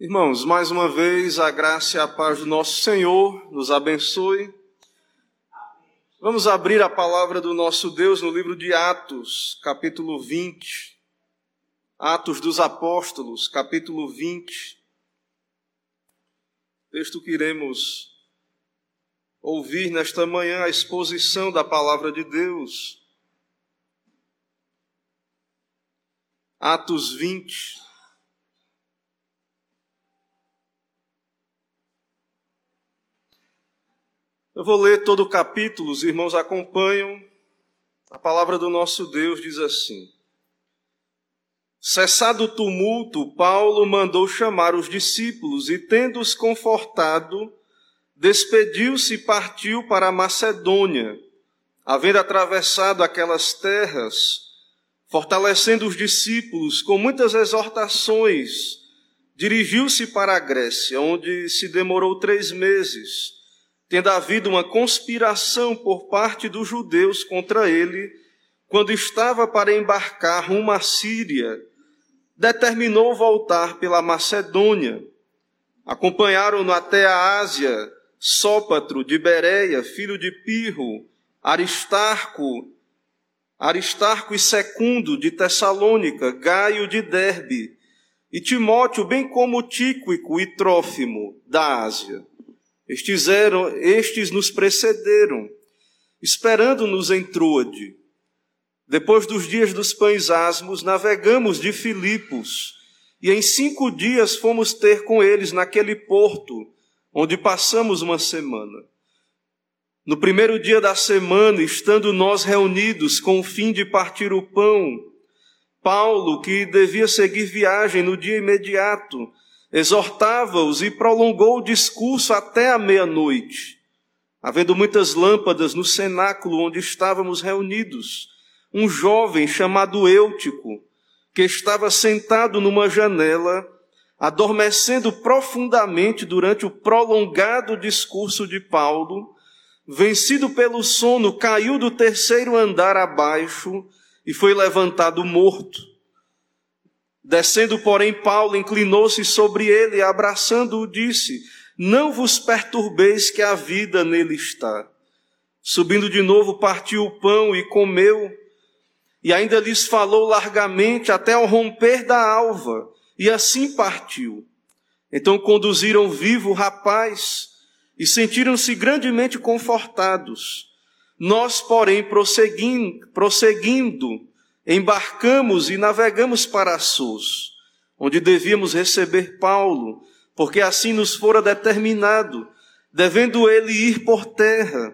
Irmãos, mais uma vez a graça e a paz do nosso Senhor nos abençoe. Vamos abrir a palavra do nosso Deus no livro de Atos, capítulo 20. Atos dos Apóstolos, capítulo 20. Texto que iremos ouvir nesta manhã a exposição da palavra de Deus. Atos 20. Eu vou ler todo o capítulo, os irmãos acompanham. A palavra do nosso Deus diz assim: Cessado o tumulto, Paulo mandou chamar os discípulos e, tendo-os confortado, despediu-se e partiu para a Macedônia. Havendo atravessado aquelas terras, fortalecendo os discípulos com muitas exortações, dirigiu-se para a Grécia, onde se demorou três meses tendo havido uma conspiração por parte dos judeus contra ele, quando estava para embarcar rumo à Síria, determinou voltar pela Macedônia. Acompanharam-no até a Ásia Sópatro de Bereia, filho de Pirro, Aristarco, Aristarco e Secundo de Tessalônica, Gaio de Derbe, e Timóteo, bem como Tíquico e Trófimo da Ásia. Estes, eram, estes nos precederam, esperando-nos em Troade. Depois dos dias dos pães asmos, navegamos de Filipos, e em cinco dias fomos ter com eles naquele porto, onde passamos uma semana. No primeiro dia da semana, estando nós reunidos com o fim de partir o pão, Paulo, que devia seguir viagem no dia imediato, exortava-os e prolongou o discurso até a meia-noite. Havendo muitas lâmpadas no cenáculo onde estávamos reunidos, um jovem chamado Eutico, que estava sentado numa janela, adormecendo profundamente durante o prolongado discurso de Paulo, vencido pelo sono, caiu do terceiro andar abaixo e foi levantado morto. Descendo, porém, Paulo inclinou-se sobre ele abraçando-o, disse: Não vos perturbeis, que a vida nele está. Subindo de novo, partiu o pão e comeu, e ainda lhes falou largamente até ao romper da alva, e assim partiu. Então conduziram vivo o rapaz e sentiram-se grandemente confortados. Nós, porém, prosseguindo, prosseguindo embarcamos e navegamos para Assos, onde devíamos receber Paulo, porque assim nos fora determinado, devendo ele ir por terra.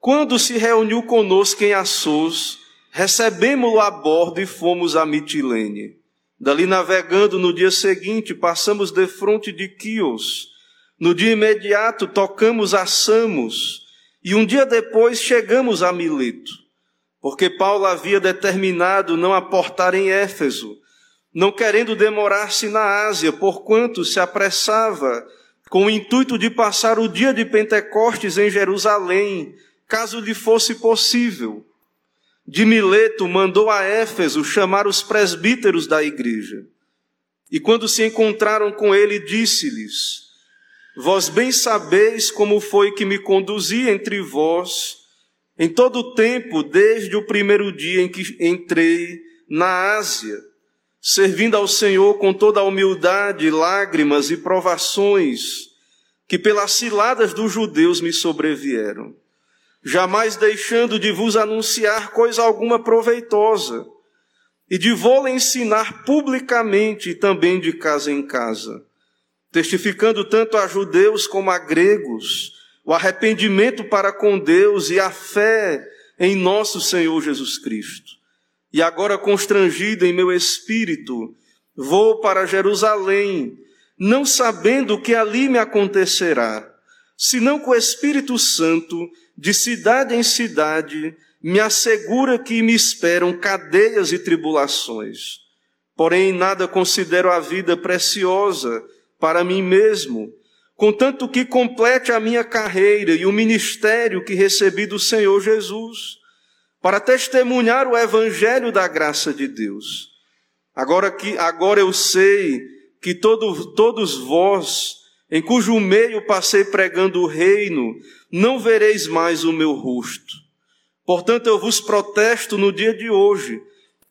Quando se reuniu conosco em Assos, recebemos-lo a bordo e fomos a Mitilene. Dali navegando no dia seguinte, passamos de fronte de Quios. No dia imediato tocamos a Samos, e um dia depois chegamos a Mileto porque Paulo havia determinado não aportar em Éfeso, não querendo demorar-se na Ásia, porquanto se apressava com o intuito de passar o dia de Pentecostes em Jerusalém, caso lhe fosse possível. De Mileto mandou a Éfeso chamar os presbíteros da igreja. E quando se encontraram com ele, disse-lhes: Vós bem sabeis como foi que me conduzi entre vós em todo o tempo, desde o primeiro dia em que entrei na Ásia, servindo ao Senhor com toda a humildade, lágrimas e provações que pelas ciladas dos judeus me sobrevieram, jamais deixando de vos anunciar coisa alguma proveitosa, e de vou ensinar publicamente e também de casa em casa, testificando tanto a judeus como a gregos, o arrependimento para com Deus e a fé em nosso Senhor Jesus Cristo. E agora, constrangido em meu espírito, vou para Jerusalém, não sabendo o que ali me acontecerá, senão que o Espírito Santo, de cidade em cidade, me assegura que me esperam cadeias e tribulações. Porém, nada considero a vida preciosa para mim mesmo, contanto que complete a minha carreira e o ministério que recebi do Senhor Jesus, para testemunhar o evangelho da graça de Deus. Agora que agora eu sei que todo, todos vós, em cujo meio passei pregando o reino, não vereis mais o meu rosto. Portanto, eu vos protesto no dia de hoje,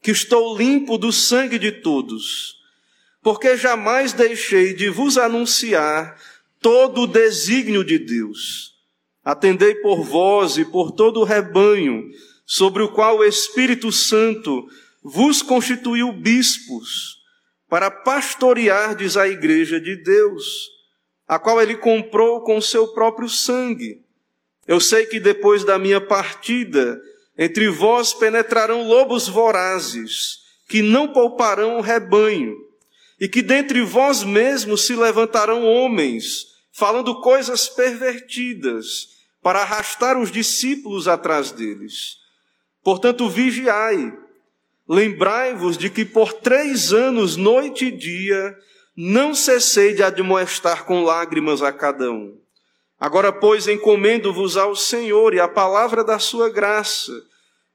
que estou limpo do sangue de todos, porque jamais deixei de vos anunciar todo o desígnio de Deus. Atendei por vós e por todo o rebanho, sobre o qual o Espírito Santo vos constituiu bispos, para pastoreardes a igreja de Deus, a qual ele comprou com seu próprio sangue. Eu sei que depois da minha partida, entre vós penetrarão lobos vorazes, que não pouparão o rebanho, e que dentre vós mesmos se levantarão homens, falando coisas pervertidas, para arrastar os discípulos atrás deles. Portanto, vigiai, lembrai-vos de que por três anos, noite e dia, não cessei de admoestar com lágrimas a cada um. Agora, pois, encomendo-vos ao Senhor e à palavra da sua graça,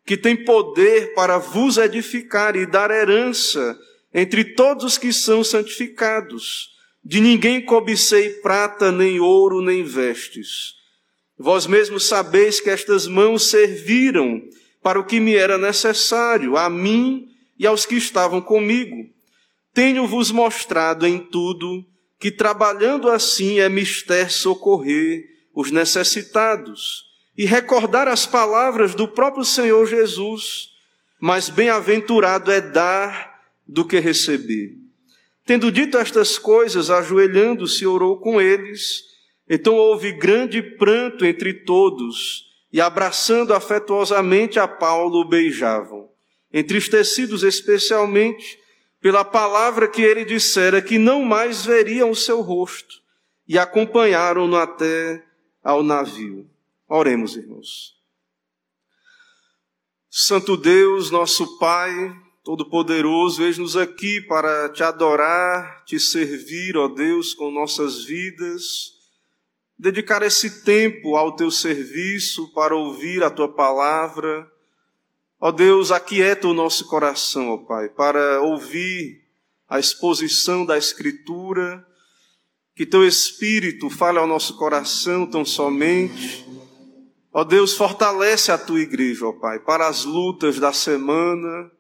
que tem poder para vos edificar e dar herança entre todos os que são santificados. De ninguém cobicei prata, nem ouro, nem vestes. Vós mesmos sabeis que estas mãos serviram para o que me era necessário, a mim e aos que estavam comigo. Tenho-vos mostrado em tudo que trabalhando assim é mister socorrer os necessitados e recordar as palavras do próprio Senhor Jesus, mas bem-aventurado é dar do que receber. Tendo dito estas coisas, ajoelhando-se, orou com eles. Então houve grande pranto entre todos, e abraçando afetuosamente a Paulo, o beijavam. Entristecidos especialmente, pela palavra que ele dissera que não mais veriam o seu rosto, e acompanharam-no até ao navio. Oremos, irmãos. Santo Deus, nosso Pai, Todo-Poderoso, eis-nos aqui para te adorar, te servir, ó Deus, com nossas vidas, dedicar esse tempo ao teu serviço para ouvir a tua palavra. Ó Deus, aquieta o nosso coração, ó Pai, para ouvir a exposição da Escritura, que Teu Espírito fale ao nosso coração tão somente. Ó Deus, fortalece a Tua igreja, ó Pai, para as lutas da semana,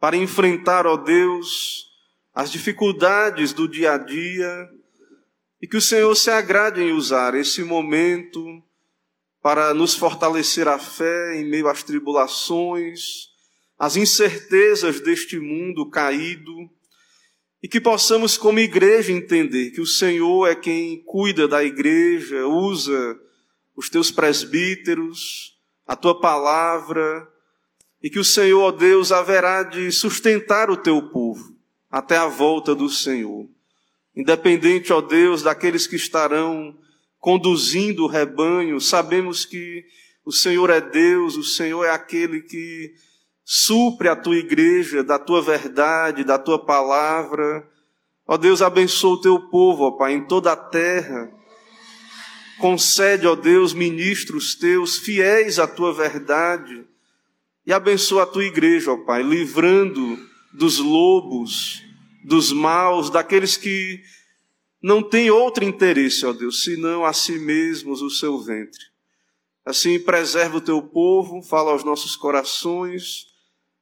para enfrentar, ó Deus, as dificuldades do dia a dia, e que o Senhor se agrade em usar esse momento para nos fortalecer a fé em meio às tribulações, às incertezas deste mundo caído, e que possamos, como igreja, entender que o Senhor é quem cuida da igreja, usa os teus presbíteros, a tua palavra, e que o Senhor, ó Deus, haverá de sustentar o teu povo até a volta do Senhor. Independente, ó Deus, daqueles que estarão conduzindo o rebanho, sabemos que o Senhor é Deus, o Senhor é aquele que supre a tua igreja da tua verdade, da tua palavra. Ó Deus, abençoa o teu povo, ó Pai, em toda a terra. Concede, ó Deus, ministros teus fiéis à tua verdade e abençoa a tua igreja, ó Pai, livrando dos lobos, dos maus, daqueles que não tem outro interesse, ó Deus, senão a si mesmos o seu ventre. Assim, preserva o teu povo, fala aos nossos corações,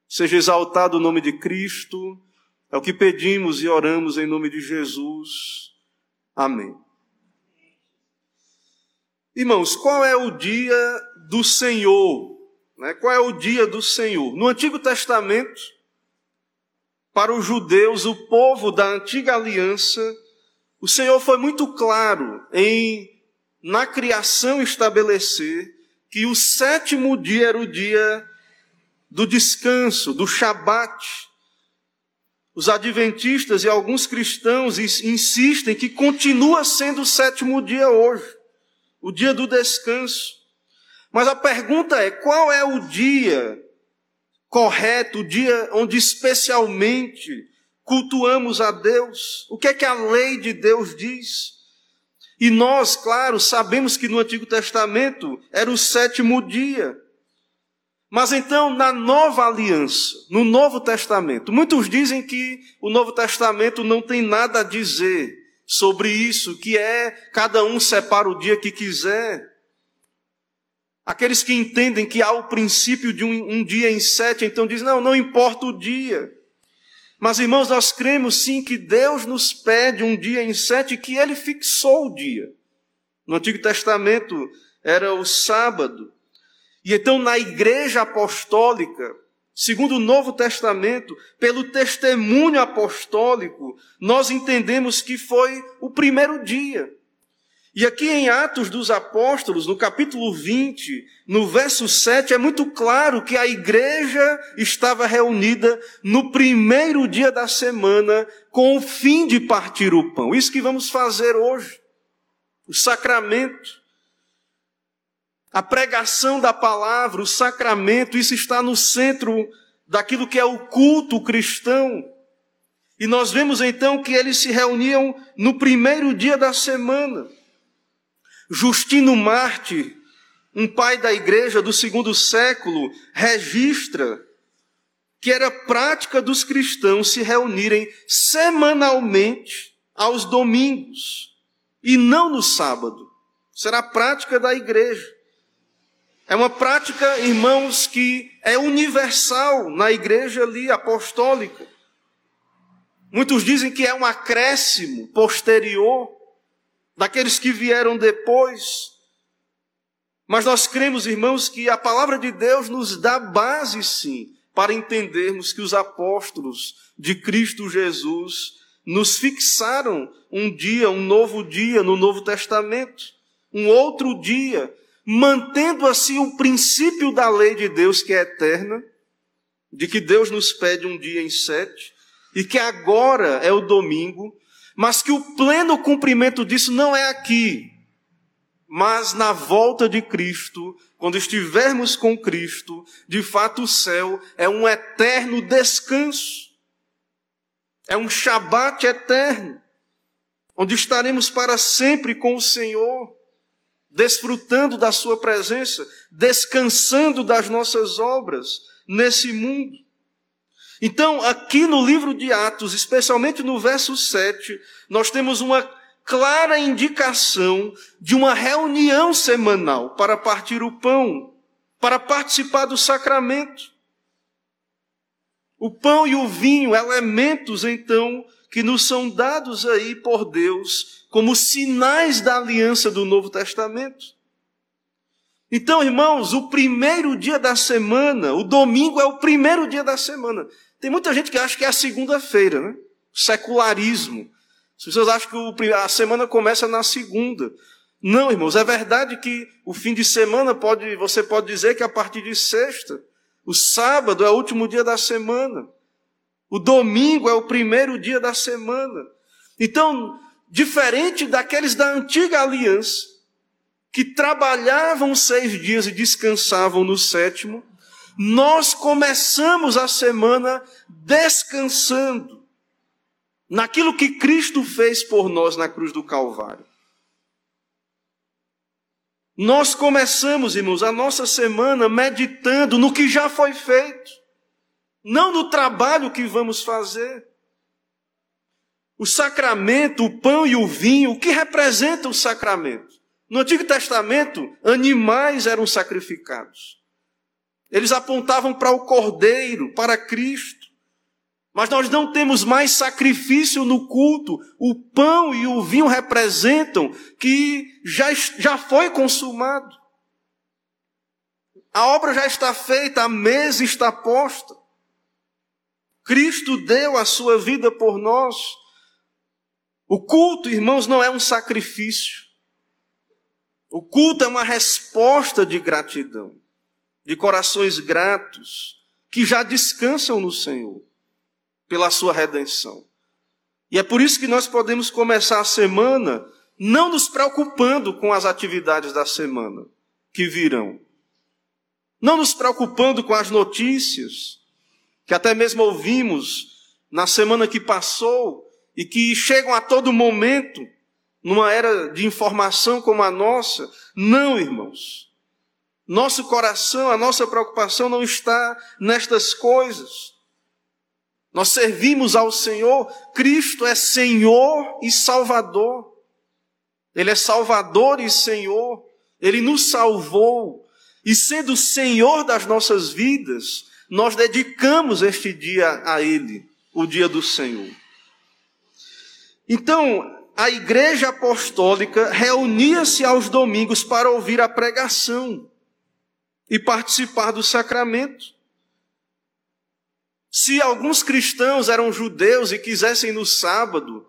seja exaltado o nome de Cristo, é o que pedimos e oramos em nome de Jesus. Amém. Irmãos, qual é o dia do Senhor? Né? Qual é o dia do Senhor? No Antigo Testamento, para os judeus, o povo da antiga aliança, o Senhor foi muito claro em, na criação, estabelecer que o sétimo dia era o dia do descanso, do Shabat. Os adventistas e alguns cristãos insistem que continua sendo o sétimo dia hoje, o dia do descanso. Mas a pergunta é: qual é o dia correto, o dia onde especialmente cultuamos a Deus, o que é que a lei de Deus diz. E nós, claro, sabemos que no Antigo Testamento era o sétimo dia. Mas então, na nova aliança, no Novo Testamento, muitos dizem que o Novo Testamento não tem nada a dizer sobre isso, que é cada um separa o dia que quiser. Aqueles que entendem que há o princípio de um, um dia em sete, então dizem, não, não importa o dia. Mas, irmãos, nós cremos sim que Deus nos pede um dia em sete, que Ele fixou o dia. No Antigo Testamento era o sábado. E então, na igreja apostólica, segundo o Novo Testamento, pelo testemunho apostólico, nós entendemos que foi o primeiro dia. E aqui em Atos dos Apóstolos, no capítulo 20, no verso 7, é muito claro que a igreja estava reunida no primeiro dia da semana com o fim de partir o pão. Isso que vamos fazer hoje. O sacramento. A pregação da palavra, o sacramento, isso está no centro daquilo que é o culto cristão. E nós vemos então que eles se reuniam no primeiro dia da semana. Justino Marte, um pai da igreja do segundo século, registra que era prática dos cristãos se reunirem semanalmente aos domingos e não no sábado. Será prática da igreja. É uma prática, irmãos, que é universal na igreja ali apostólica. Muitos dizem que é um acréscimo posterior daqueles que vieram depois. Mas nós cremos, irmãos, que a palavra de Deus nos dá base, sim, para entendermos que os apóstolos de Cristo Jesus nos fixaram um dia, um novo dia no Novo Testamento, um outro dia mantendo assim o princípio da lei de Deus que é eterna, de que Deus nos pede um dia em sete, e que agora é o domingo, mas que o pleno cumprimento disso não é aqui, mas na volta de Cristo, quando estivermos com Cristo, de fato o céu é um eterno descanso, é um Shabat eterno, onde estaremos para sempre com o Senhor desfrutando da Sua presença, descansando das nossas obras nesse mundo. Então, aqui no livro de Atos, especialmente no verso 7, nós temos uma clara indicação de uma reunião semanal para partir o pão, para participar do sacramento. O pão e o vinho, elementos então que nos são dados aí por Deus como sinais da aliança do Novo Testamento. Então, irmãos, o primeiro dia da semana, o domingo é o primeiro dia da semana. Tem muita gente que acha que é a segunda-feira, né? Secularismo. As pessoas acham que a semana começa na segunda. Não, irmãos, é verdade que o fim de semana pode, você pode dizer que é a partir de sexta. O sábado é o último dia da semana. O domingo é o primeiro dia da semana. Então, diferente daqueles da antiga aliança, que trabalhavam seis dias e descansavam no sétimo, nós começamos a semana descansando naquilo que Cristo fez por nós na cruz do Calvário. Nós começamos, irmãos, a nossa semana meditando no que já foi feito não no trabalho que vamos fazer. O sacramento, o pão e o vinho, o que representa o sacramento? No Antigo Testamento, animais eram sacrificados. Eles apontavam para o Cordeiro, para Cristo. Mas nós não temos mais sacrifício no culto. O pão e o vinho representam que já, já foi consumado. A obra já está feita, a mesa está posta. Cristo deu a sua vida por nós. O culto, irmãos, não é um sacrifício. O culto é uma resposta de gratidão, de corações gratos, que já descansam no Senhor, pela sua redenção. E é por isso que nós podemos começar a semana não nos preocupando com as atividades da semana que virão, não nos preocupando com as notícias, que até mesmo ouvimos na semana que passou e que chegam a todo momento numa era de informação como a nossa. Não, irmãos. Nosso coração, a nossa preocupação não está nestas coisas. Nós servimos ao Senhor, Cristo é Senhor e Salvador. Ele é Salvador e Senhor. Ele nos salvou. E sendo Senhor das nossas vidas, nós dedicamos este dia a Ele, o dia do Senhor. Então, a igreja apostólica reunia-se aos domingos para ouvir a pregação e participar do sacramento. Se alguns cristãos eram judeus e quisessem no sábado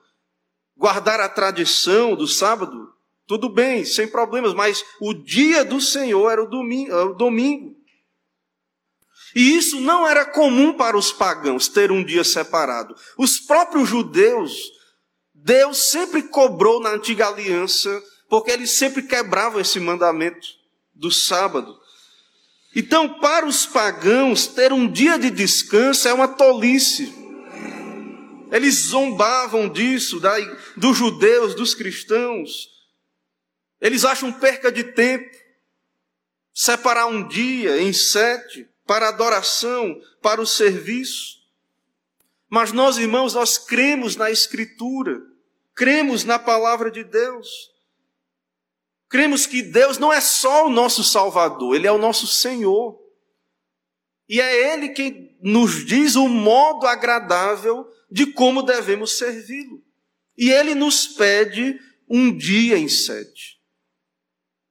guardar a tradição do sábado, tudo bem, sem problemas, mas o dia do Senhor era o domingo. Era o domingo. E isso não era comum para os pagãos, ter um dia separado. Os próprios judeus, Deus sempre cobrou na antiga aliança, porque eles sempre quebravam esse mandamento do sábado. Então, para os pagãos, ter um dia de descanso é uma tolice. Eles zombavam disso, da, dos judeus, dos cristãos. Eles acham perca de tempo separar um dia em sete para adoração, para o serviço. Mas nós, irmãos, nós cremos na Escritura, cremos na palavra de Deus. Cremos que Deus não é só o nosso Salvador, Ele é o nosso Senhor. E é Ele quem nos diz o modo agradável de como devemos servi-lo. E Ele nos pede um dia em sete.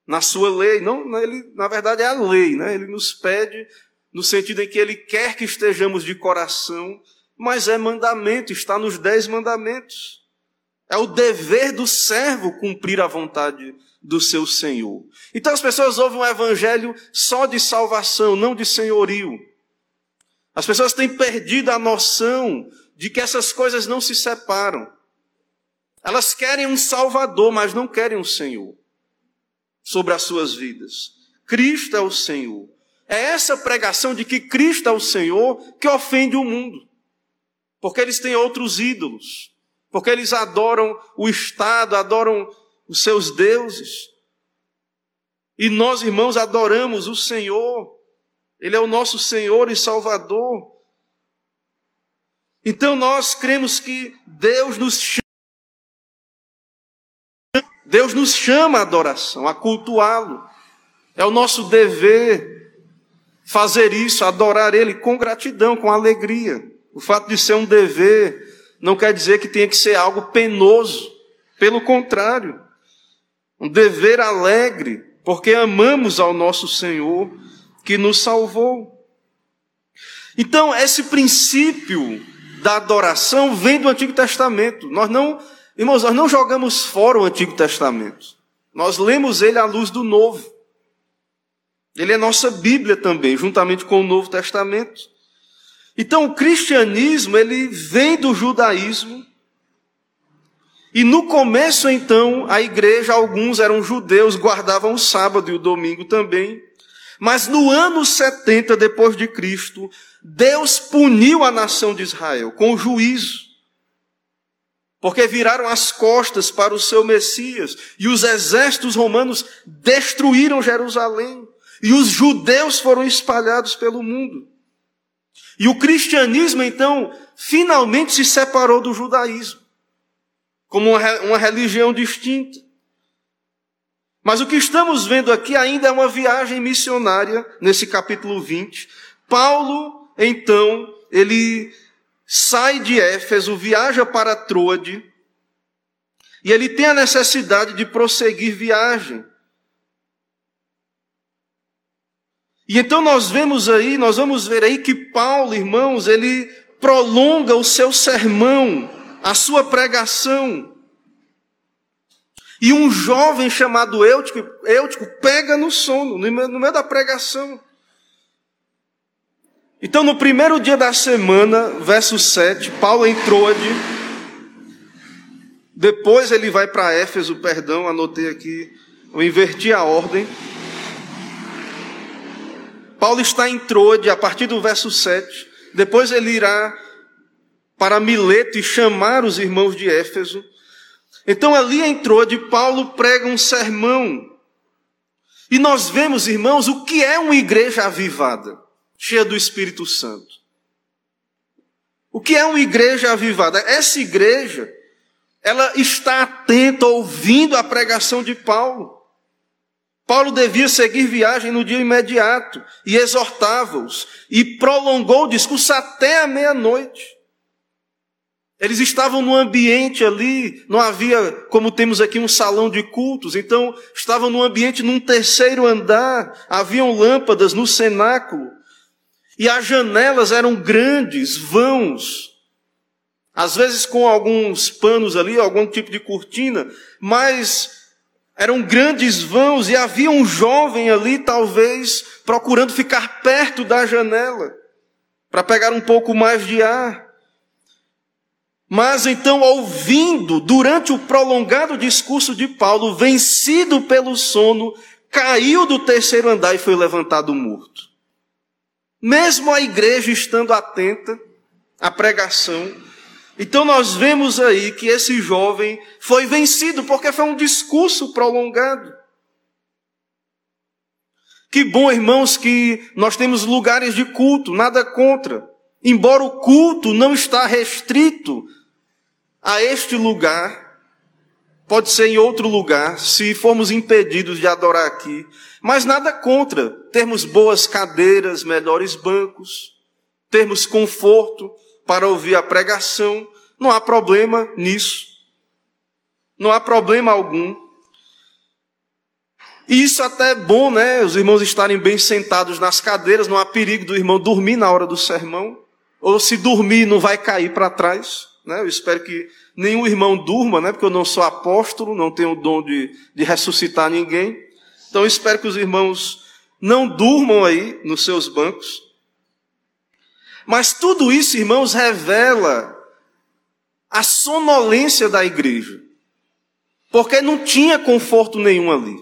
Na sua lei, não, ele, na verdade é a lei, né? Ele nos pede no sentido em que Ele quer que estejamos de coração, mas é mandamento, está nos dez mandamentos. É o dever do servo cumprir a vontade do seu Senhor. Então as pessoas ouvem um evangelho só de salvação, não de senhorio. As pessoas têm perdido a noção de que essas coisas não se separam. Elas querem um Salvador, mas não querem um Senhor sobre as suas vidas. Cristo é o Senhor. É essa pregação de que Cristo é o Senhor que ofende o mundo. Porque eles têm outros ídolos. Porque eles adoram o Estado, adoram os seus deuses. E nós, irmãos, adoramos o Senhor. Ele é o nosso Senhor e Salvador. Então nós cremos que Deus nos chama. Deus nos chama adoração, a cultuá-lo. É o nosso dever fazer isso, adorar Ele com gratidão, com alegria. O fato de ser um dever não quer dizer que tenha que ser algo penoso. Pelo contrário, um dever alegre, porque amamos ao nosso Senhor que nos salvou. Então, esse princípio da adoração vem do Antigo Testamento. Nós não, irmãos, nós não jogamos fora o Antigo Testamento. Nós lemos ele à luz do Novo. Ele é nossa Bíblia também, juntamente com o Novo Testamento. Então, o cristianismo, ele vem do judaísmo. E no começo, então, a igreja, alguns eram judeus, guardavam o sábado e o domingo também. Mas no ano 70 depois de Cristo, Deus puniu a nação de Israel com juízo. Porque viraram as costas para o seu Messias e os exércitos romanos destruíram Jerusalém. E os judeus foram espalhados pelo mundo. E o cristianismo, então, finalmente se separou do judaísmo, como uma religião distinta. Mas o que estamos vendo aqui ainda é uma viagem missionária, nesse capítulo 20. Paulo, então, ele sai de Éfeso, viaja para Troade, e ele tem a necessidade de prosseguir viagem. E então nós vemos aí, nós vamos ver aí que Paulo, irmãos, ele prolonga o seu sermão, a sua pregação. E um jovem chamado Eutico, Eutico pega no sono, no meio da pregação. Então, no primeiro dia da semana, verso 7, Paulo entrou de. Depois ele vai para Éfeso, perdão, anotei aqui, eu inverti a ordem. Paulo está em Troade a partir do verso 7. Depois ele irá para Mileto e chamar os irmãos de Éfeso. Então ali em Troade, Paulo prega um sermão. E nós vemos, irmãos, o que é uma igreja avivada, cheia do Espírito Santo. O que é uma igreja avivada? Essa igreja, ela está atenta, ouvindo a pregação de Paulo. Paulo devia seguir viagem no dia imediato e exortava-os e prolongou o discurso até a meia-noite. Eles estavam no ambiente ali, não havia, como temos aqui, um salão de cultos, então estavam no ambiente num terceiro andar, haviam lâmpadas no cenáculo, e as janelas eram grandes, vãos, às vezes com alguns panos ali, algum tipo de cortina, mas eram grandes vãos e havia um jovem ali, talvez, procurando ficar perto da janela, para pegar um pouco mais de ar. Mas então, ouvindo, durante o prolongado discurso de Paulo, vencido pelo sono, caiu do terceiro andar e foi levantado morto. Mesmo a igreja estando atenta à pregação, então nós vemos aí que esse jovem foi vencido porque foi um discurso prolongado. Que bom, irmãos, que nós temos lugares de culto, nada contra. Embora o culto não está restrito a este lugar, pode ser em outro lugar, se formos impedidos de adorar aqui, mas nada contra termos boas cadeiras, melhores bancos, termos conforto, para ouvir a pregação, não há problema nisso. Não há problema algum. E isso até é bom, né? Os irmãos estarem bem sentados nas cadeiras, não há perigo do irmão dormir na hora do sermão. Ou se dormir, não vai cair para trás. Né? Eu espero que nenhum irmão durma, né? Porque eu não sou apóstolo, não tenho o dom de, de ressuscitar ninguém. Então eu espero que os irmãos não durmam aí nos seus bancos. Mas tudo isso, irmãos, revela a sonolência da igreja. Porque não tinha conforto nenhum ali.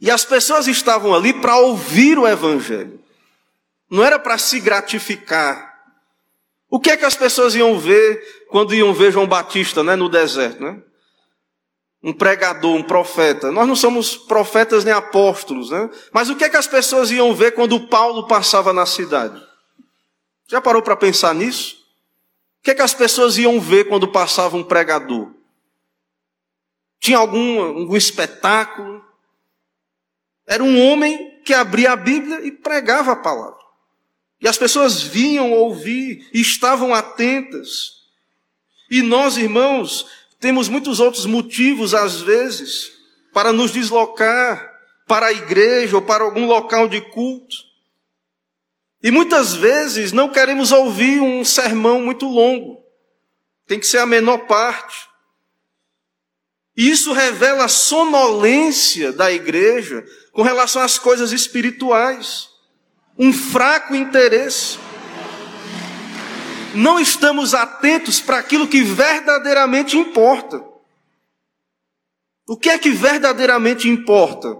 E as pessoas estavam ali para ouvir o evangelho. Não era para se gratificar. O que é que as pessoas iam ver quando iam ver João Batista, né, no deserto, né? Um pregador, um profeta. Nós não somos profetas nem apóstolos, né? Mas o que é que as pessoas iam ver quando Paulo passava na cidade? Já parou para pensar nisso? O que, é que as pessoas iam ver quando passava um pregador? Tinha algum, algum espetáculo? Era um homem que abria a Bíblia e pregava a palavra. E as pessoas vinham ouvir e estavam atentas. E nós, irmãos, temos muitos outros motivos, às vezes, para nos deslocar para a igreja ou para algum local de culto. E muitas vezes não queremos ouvir um sermão muito longo. Tem que ser a menor parte. E isso revela a sonolência da igreja com relação às coisas espirituais. Um fraco interesse. Não estamos atentos para aquilo que verdadeiramente importa. O que é que verdadeiramente importa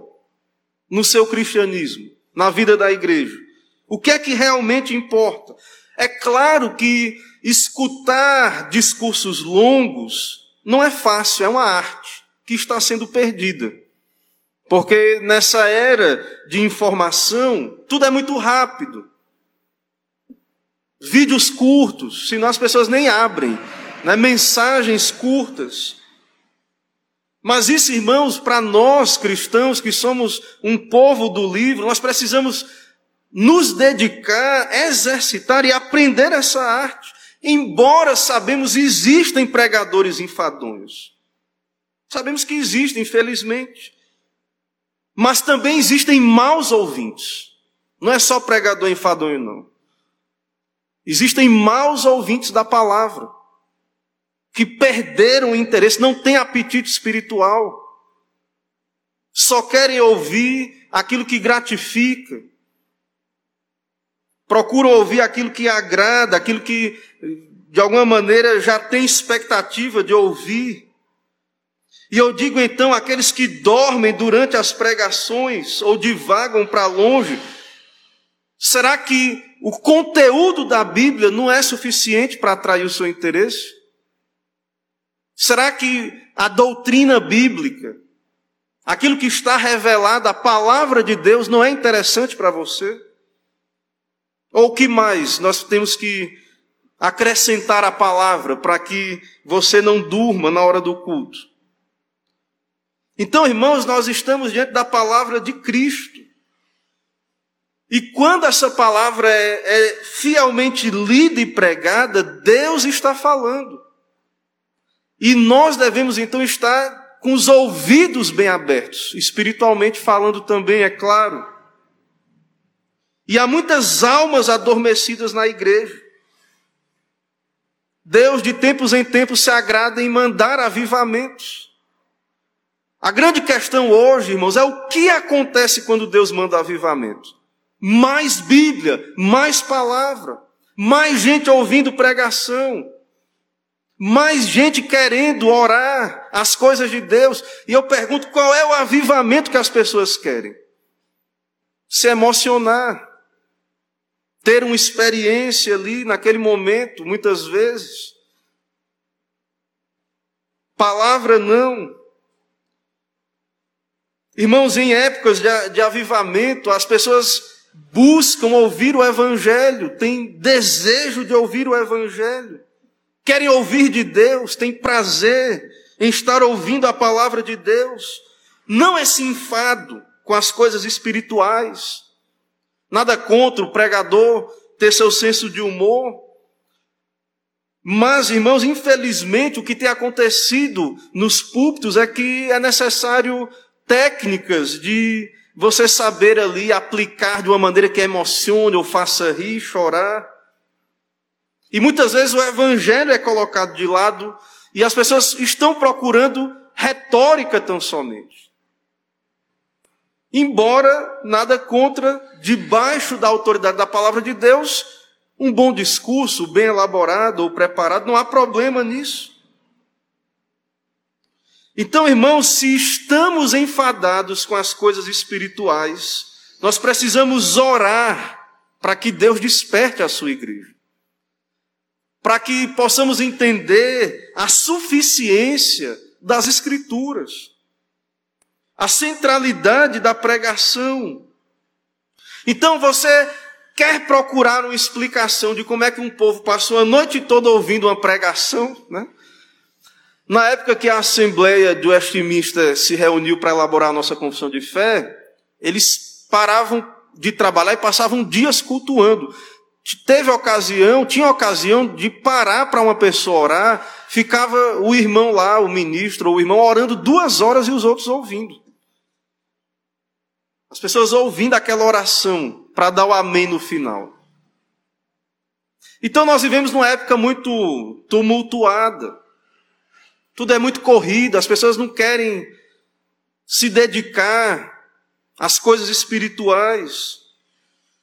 no seu cristianismo, na vida da igreja? O que é que realmente importa? É claro que escutar discursos longos não é fácil, é uma arte que está sendo perdida. Porque nessa era de informação, tudo é muito rápido. Vídeos curtos, senão as pessoas nem abrem, né? mensagens curtas. Mas isso, irmãos, para nós cristãos que somos um povo do livro, nós precisamos nos dedicar, exercitar e aprender essa arte. Embora sabemos existem pregadores enfadonhos. Sabemos que existem, infelizmente. Mas também existem maus ouvintes. Não é só pregador enfadonho, não. Existem maus ouvintes da palavra. Que perderam o interesse, não têm apetite espiritual. Só querem ouvir aquilo que gratifica procuram ouvir aquilo que agrada, aquilo que de alguma maneira já tem expectativa de ouvir. E eu digo então, aqueles que dormem durante as pregações ou divagam para longe, será que o conteúdo da Bíblia não é suficiente para atrair o seu interesse? Será que a doutrina bíblica, Aquilo que está revelado, a palavra de Deus, não é interessante para você? Ou o que mais nós temos que acrescentar a palavra para que você não durma na hora do culto? Então, irmãos, nós estamos diante da palavra de Cristo. E quando essa palavra é, é, fielmente lida e pregada, Deus está falando. E nós devemos então estar com os ouvidos bem abertos, espiritualmente falando também, é claro. E há muitas almas adormecidas na igreja. Deus, de tempos em tempos, se agrada em mandar avivamentos. A grande questão hoje, irmãos, é o que acontece quando Deus manda avivamento mais Bíblia, mais palavra, mais gente ouvindo pregação, mais gente querendo orar as coisas de Deus. E eu pergunto qual é o avivamento que as pessoas querem? Se emocionar, ter uma experiência ali naquele momento, muitas vezes. Palavra não. Irmãos, em épocas de, de avivamento, as pessoas buscam ouvir o Evangelho, têm desejo de ouvir o Evangelho, querem ouvir de Deus, têm prazer em estar ouvindo a palavra de Deus, não é se enfado com as coisas espirituais, nada contra o pregador ter seu senso de humor, mas, irmãos, infelizmente, o que tem acontecido nos púlpitos é que é necessário técnicas de você saber ali aplicar de uma maneira que emocione ou faça rir, chorar. E muitas vezes o evangelho é colocado de lado e as pessoas estão procurando retórica tão somente. Embora nada contra, debaixo da autoridade da palavra de Deus, um bom discurso, bem elaborado ou preparado, não há problema nisso. Então, irmãos, se estamos enfadados com as coisas espirituais, nós precisamos orar para que Deus desperte a sua igreja. Para que possamos entender a suficiência das Escrituras, a centralidade da pregação. Então você quer procurar uma explicação de como é que um povo passou a noite toda ouvindo uma pregação, né? Na época que a Assembleia do Westminster se reuniu para elaborar a nossa confissão de fé, eles paravam de trabalhar e passavam dias cultuando. Teve ocasião, tinha ocasião de parar para uma pessoa orar, ficava o irmão lá, o ministro ou o irmão orando duas horas e os outros ouvindo. As pessoas ouvindo aquela oração para dar o amém no final. Então nós vivemos numa época muito tumultuada. Tudo é muito corrido, as pessoas não querem se dedicar às coisas espirituais.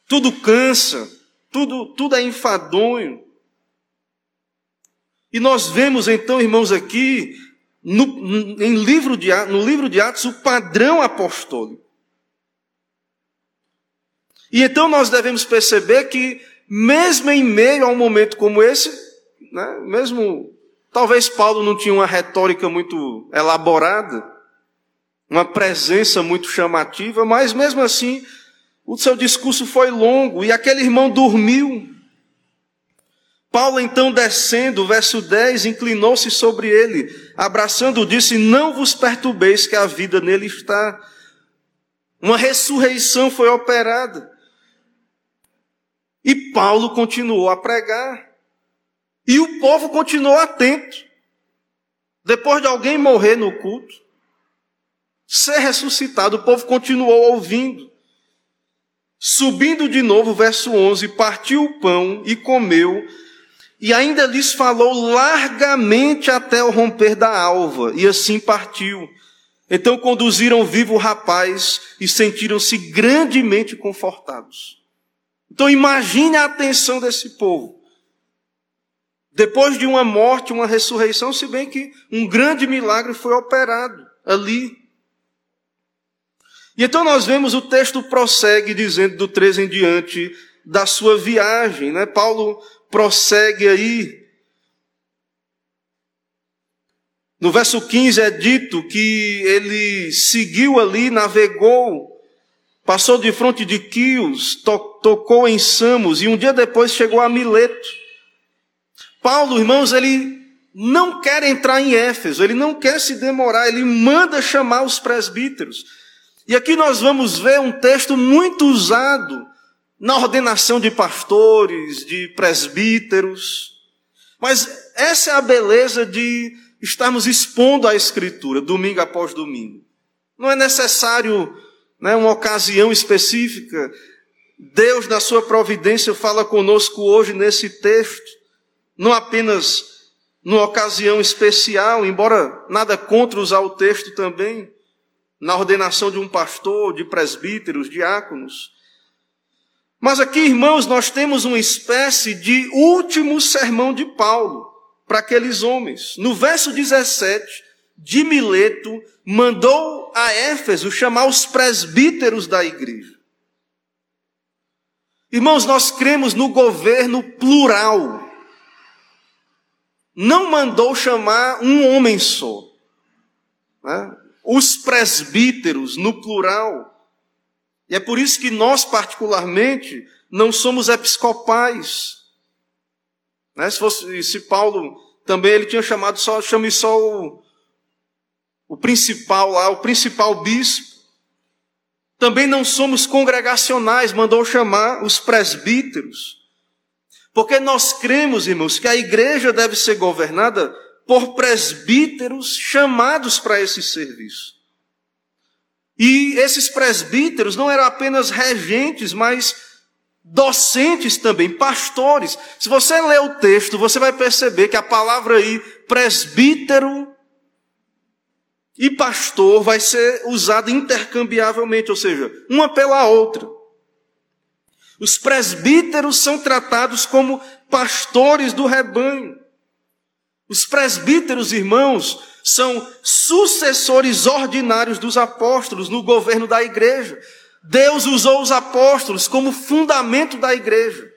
Tudo cansa, tudo, tudo é enfadonho. E nós vemos então, irmãos, aqui no, em livro de, no livro de Atos o padrão apostólico. E então nós devemos perceber que, mesmo em meio a um momento como esse, né, mesmo Talvez Paulo não tinha uma retórica muito elaborada, uma presença muito chamativa, mas mesmo assim, o seu discurso foi longo e aquele irmão dormiu. Paulo, então, descendo, verso 10, inclinou-se sobre ele, abraçando, disse: Não vos perturbeis, que a vida nele está. Uma ressurreição foi operada. E Paulo continuou a pregar. E o povo continuou atento. Depois de alguém morrer no culto, ser ressuscitado, o povo continuou ouvindo. Subindo de novo, verso 11: partiu o pão e comeu, e ainda lhes falou largamente até o romper da alva, e assim partiu. Então conduziram vivo o rapaz e sentiram-se grandemente confortados. Então imagine a atenção desse povo. Depois de uma morte, uma ressurreição, se bem que um grande milagre foi operado ali. E então nós vemos o texto prossegue dizendo do 13 em diante da sua viagem, né? Paulo prossegue aí No verso 15 é dito que ele seguiu ali, navegou, passou de frente de Quios, to tocou em Samos e um dia depois chegou a Mileto. Paulo, irmãos, ele não quer entrar em Éfeso, ele não quer se demorar, ele manda chamar os presbíteros. E aqui nós vamos ver um texto muito usado na ordenação de pastores, de presbíteros. Mas essa é a beleza de estarmos expondo a Escritura, domingo após domingo. Não é necessário né, uma ocasião específica. Deus, na sua providência, fala conosco hoje nesse texto, não apenas numa ocasião especial, embora nada contra usar o texto também, na ordenação de um pastor, de presbíteros, diáconos. Mas aqui, irmãos, nós temos uma espécie de último sermão de Paulo para aqueles homens. No verso 17, de Mileto mandou a Éfeso chamar os presbíteros da igreja. Irmãos, nós cremos no governo plural. Não mandou chamar um homem só. Né? Os presbíteros, no plural. E é por isso que nós, particularmente, não somos episcopais. Né? Se, fosse, se Paulo também ele tinha chamado só, chame só o, o principal lá, o principal bispo. Também não somos congregacionais, mandou chamar os presbíteros. Porque nós cremos, irmãos, que a igreja deve ser governada por presbíteros chamados para esse serviço. E esses presbíteros não eram apenas regentes, mas docentes também, pastores. Se você ler o texto, você vai perceber que a palavra aí, presbítero e pastor, vai ser usada intercambiavelmente, ou seja, uma pela outra. Os presbíteros são tratados como pastores do rebanho. Os presbíteros, irmãos, são sucessores ordinários dos apóstolos no governo da igreja. Deus usou os apóstolos como fundamento da igreja.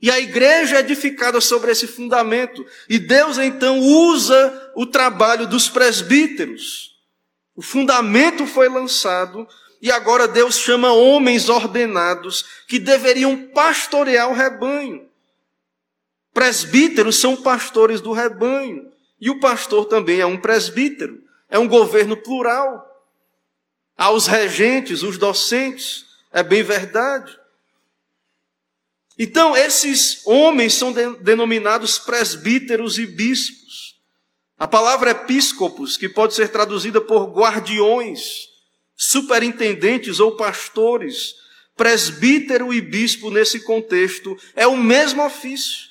E a igreja é edificada sobre esse fundamento. E Deus então usa o trabalho dos presbíteros. O fundamento foi lançado e agora Deus chama homens ordenados que deveriam pastorear o rebanho. Presbíteros são pastores do rebanho. E o pastor também é um presbítero. É um governo plural aos regentes, os docentes. É bem verdade. Então, esses homens são de, denominados presbíteros e bispos. A palavra episcopos, que pode ser traduzida por guardiões, superintendentes ou pastores, presbítero e bispo nesse contexto, é o mesmo ofício.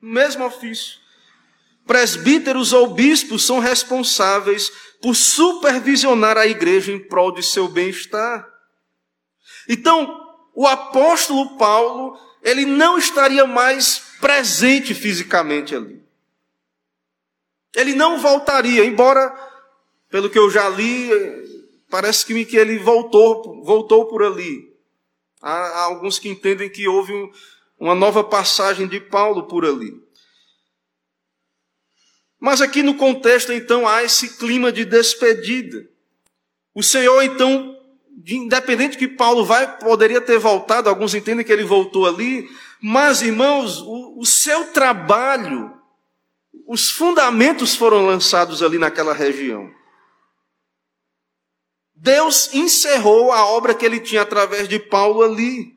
O mesmo ofício. Presbíteros ou bispos são responsáveis por supervisionar a igreja em prol de seu bem-estar. Então, o apóstolo Paulo, ele não estaria mais presente fisicamente ali. Ele não voltaria, embora, pelo que eu já li, parece que, que ele voltou, voltou por ali. Há, há alguns que entendem que houve uma nova passagem de Paulo por ali. Mas aqui no contexto, então, há esse clima de despedida. O Senhor, então, independente que Paulo vai, poderia ter voltado, alguns entendem que ele voltou ali, mas, irmãos, o, o seu trabalho, os fundamentos foram lançados ali naquela região. Deus encerrou a obra que ele tinha através de Paulo ali.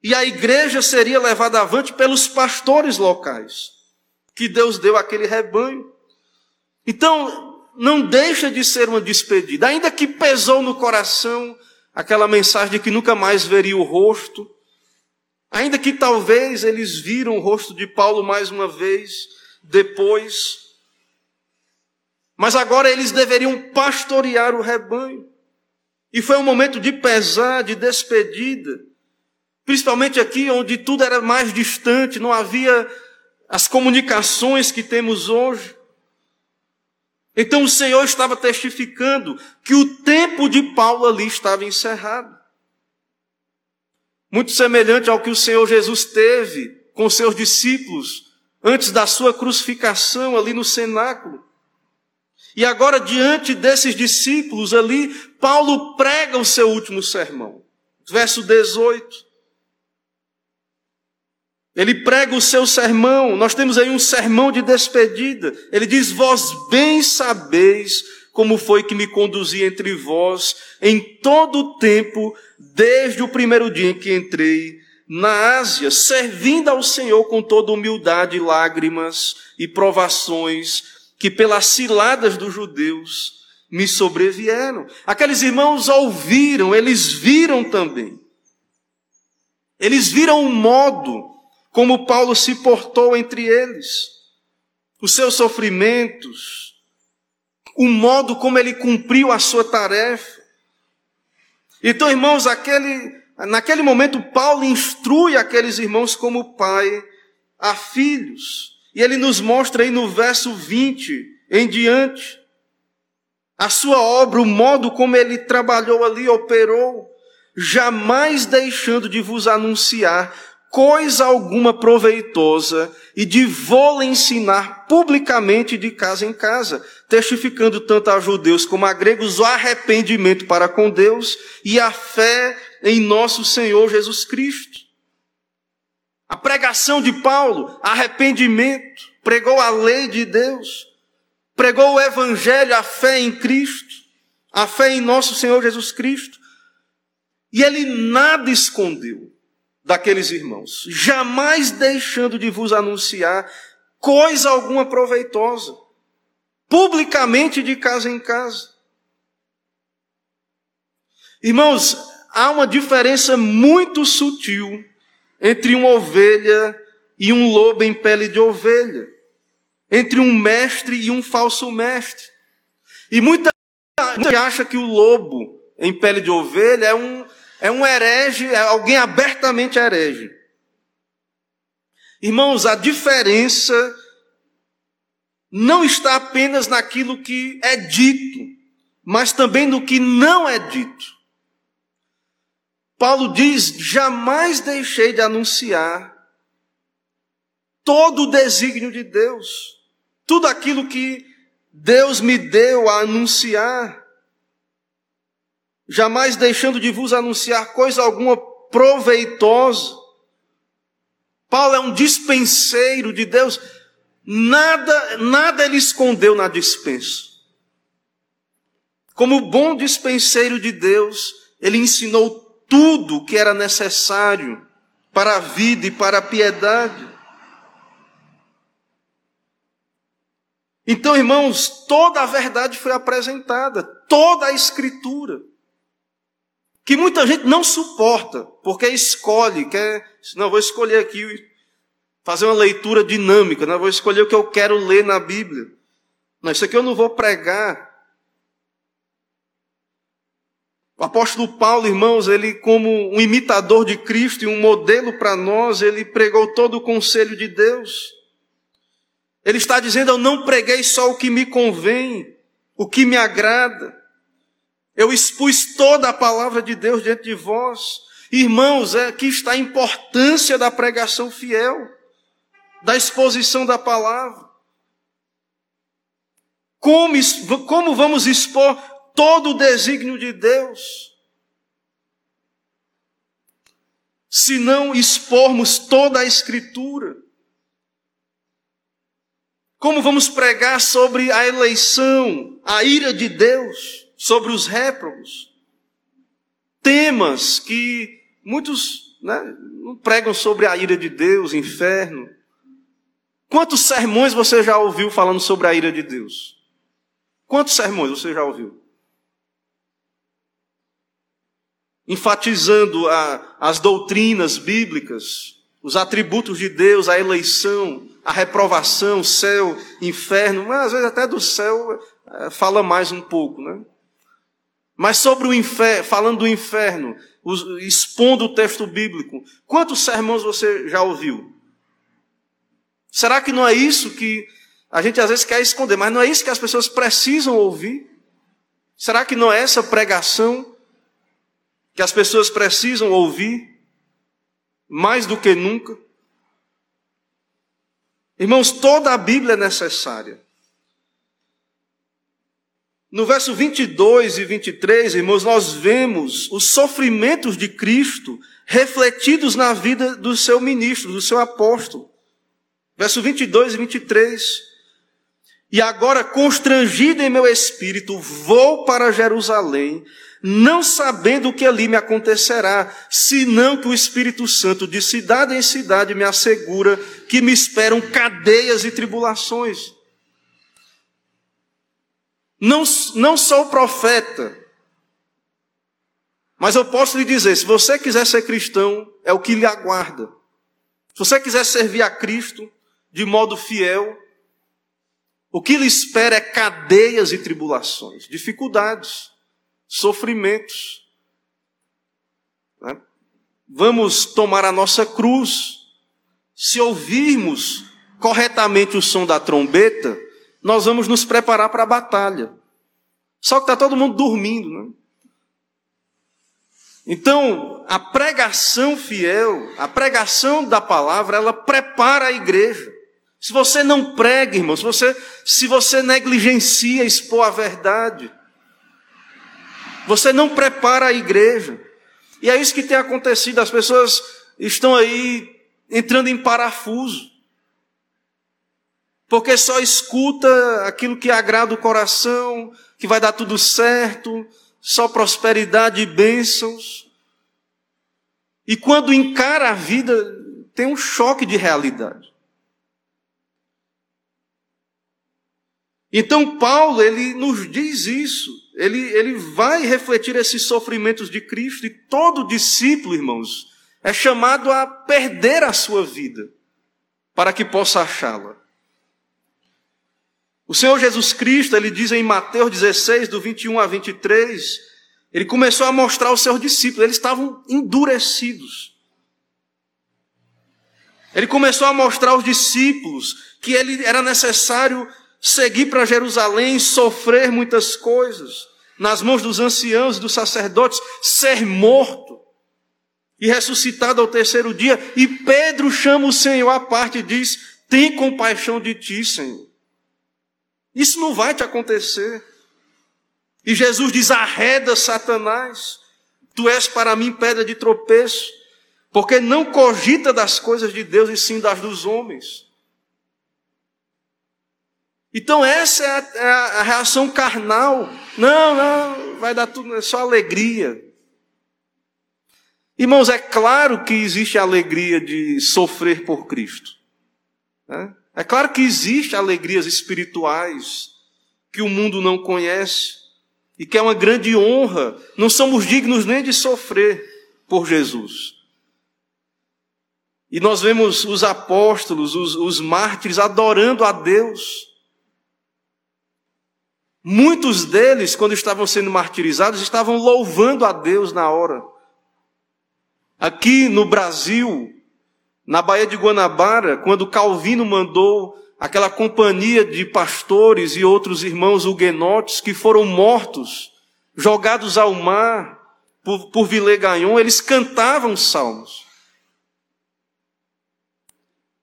E a igreja seria levada avante pelos pastores locais que Deus deu àquele rebanho. Então, não deixa de ser uma despedida, ainda que pesou no coração aquela mensagem de que nunca mais veria o rosto, ainda que talvez eles viram o rosto de Paulo mais uma vez depois, mas agora eles deveriam pastorear o rebanho. E foi um momento de pesar, de despedida, principalmente aqui onde tudo era mais distante, não havia as comunicações que temos hoje. Então o Senhor estava testificando que o tempo de Paulo ali estava encerrado. Muito semelhante ao que o Senhor Jesus teve com seus discípulos antes da sua crucificação ali no cenáculo. E agora, diante desses discípulos ali, Paulo prega o seu último sermão. Verso 18. Ele prega o seu sermão, nós temos aí um sermão de despedida. Ele diz: Vós bem sabeis como foi que me conduzi entre vós em todo o tempo, desde o primeiro dia em que entrei na Ásia, servindo ao Senhor com toda humildade, lágrimas e provações que pelas ciladas dos judeus me sobrevieram. Aqueles irmãos ouviram, eles viram também. Eles viram o modo como Paulo se portou entre eles, os seus sofrimentos, o modo como ele cumpriu a sua tarefa. Então, irmãos, aquele, naquele momento, Paulo instrui aqueles irmãos como pai a filhos. E ele nos mostra aí no verso 20 em diante a sua obra, o modo como ele trabalhou ali, operou, jamais deixando de vos anunciar coisa alguma proveitosa e de vô ensinar publicamente de casa em casa, testificando tanto a judeus como a gregos o arrependimento para com Deus e a fé em nosso Senhor Jesus Cristo. A pregação de Paulo, arrependimento, pregou a lei de Deus, pregou o evangelho, a fé em Cristo, a fé em nosso Senhor Jesus Cristo. E ele nada escondeu daqueles irmãos, jamais deixando de vos anunciar coisa alguma proveitosa, publicamente de casa em casa. Irmãos, há uma diferença muito sutil entre uma ovelha e um lobo em pele de ovelha, entre um mestre e um falso mestre. E muita gente acha que o lobo em pele de ovelha é um, é um herege, é alguém abertamente herege. Irmãos, a diferença não está apenas naquilo que é dito, mas também no que não é dito. Paulo diz: jamais deixei de anunciar todo o desígnio de Deus, tudo aquilo que Deus me deu a anunciar, jamais deixando de vos anunciar coisa alguma proveitosa. Paulo é um dispenseiro de Deus, nada, nada ele escondeu na dispensa. Como bom dispenseiro de Deus, ele ensinou tudo que era necessário para a vida e para a piedade. Então, irmãos, toda a verdade foi apresentada, toda a Escritura, que muita gente não suporta, porque escolhe, quer, não, vou escolher aqui, fazer uma leitura dinâmica, não, vou escolher o que eu quero ler na Bíblia. Não, isso aqui eu não vou pregar. O apóstolo Paulo, irmãos, ele como um imitador de Cristo e um modelo para nós, ele pregou todo o conselho de Deus. Ele está dizendo: Eu não preguei só o que me convém, o que me agrada. Eu expus toda a palavra de Deus diante de vós. Irmãos, é, aqui está a importância da pregação fiel, da exposição da palavra. Como, como vamos expor todo o desígnio de Deus. Se não expormos toda a Escritura, como vamos pregar sobre a eleição, a ira de Deus, sobre os réprobos? Temas que muitos né, não pregam sobre a ira de Deus, inferno. Quantos sermões você já ouviu falando sobre a ira de Deus? Quantos sermões você já ouviu? enfatizando a, as doutrinas bíblicas, os atributos de Deus, a eleição, a reprovação, céu, inferno, mas às vezes até do céu é, fala mais um pouco, né? Mas sobre o inferno, falando do inferno, expondo o texto bíblico, quantos sermões você já ouviu? Será que não é isso que a gente às vezes quer esconder, mas não é isso que as pessoas precisam ouvir? Será que não é essa pregação que as pessoas precisam ouvir mais do que nunca. Irmãos, toda a Bíblia é necessária. No verso 22 e 23, irmãos, nós vemos os sofrimentos de Cristo refletidos na vida do seu ministro, do seu apóstolo. Verso 22 e 23. E agora, constrangido em meu espírito, vou para Jerusalém, não sabendo o que ali me acontecerá, senão que o Espírito Santo, de cidade em cidade, me assegura que me esperam cadeias e tribulações. Não, não sou profeta, mas eu posso lhe dizer: se você quiser ser cristão, é o que lhe aguarda. Se você quiser servir a Cristo de modo fiel, o que lhe espera é cadeias e tribulações, dificuldades, sofrimentos. Né? Vamos tomar a nossa cruz. Se ouvirmos corretamente o som da trombeta, nós vamos nos preparar para a batalha. Só que está todo mundo dormindo, né? Então, a pregação fiel, a pregação da palavra, ela prepara a igreja. Se você não prega, irmão, se você, se você negligencia expor a verdade, você não prepara a igreja. E é isso que tem acontecido, as pessoas estão aí entrando em parafuso porque só escuta aquilo que agrada o coração, que vai dar tudo certo, só prosperidade e bênçãos. E quando encara a vida, tem um choque de realidade. Então Paulo, ele nos diz isso. Ele, ele vai refletir esses sofrimentos de Cristo e todo discípulo, irmãos, é chamado a perder a sua vida para que possa achá-la. O Senhor Jesus Cristo, ele diz em Mateus 16, do 21 a 23, ele começou a mostrar aos seus discípulos, eles estavam endurecidos. Ele começou a mostrar aos discípulos que ele era necessário seguir para Jerusalém, sofrer muitas coisas, nas mãos dos anciãos e dos sacerdotes, ser morto e ressuscitado ao terceiro dia. E Pedro chama o Senhor à parte e diz: Tem compaixão de ti, Senhor. Isso não vai te acontecer. E Jesus diz: arreda Satanás, tu és para mim pedra de tropeço, porque não cogita das coisas de Deus e sim das dos homens. Então essa é a, é a reação carnal. Não, não, vai dar tudo, é só alegria. Irmãos, é claro que existe a alegria de sofrer por Cristo. Né? É claro que existem alegrias espirituais que o mundo não conhece e que é uma grande honra. Não somos dignos nem de sofrer por Jesus. E nós vemos os apóstolos, os, os mártires adorando a Deus. Muitos deles, quando estavam sendo martirizados, estavam louvando a Deus na hora. Aqui no Brasil, na Baía de Guanabara, quando Calvino mandou aquela companhia de pastores e outros irmãos huguenotes que foram mortos, jogados ao mar por, por Vilegagnon, eles cantavam salmos.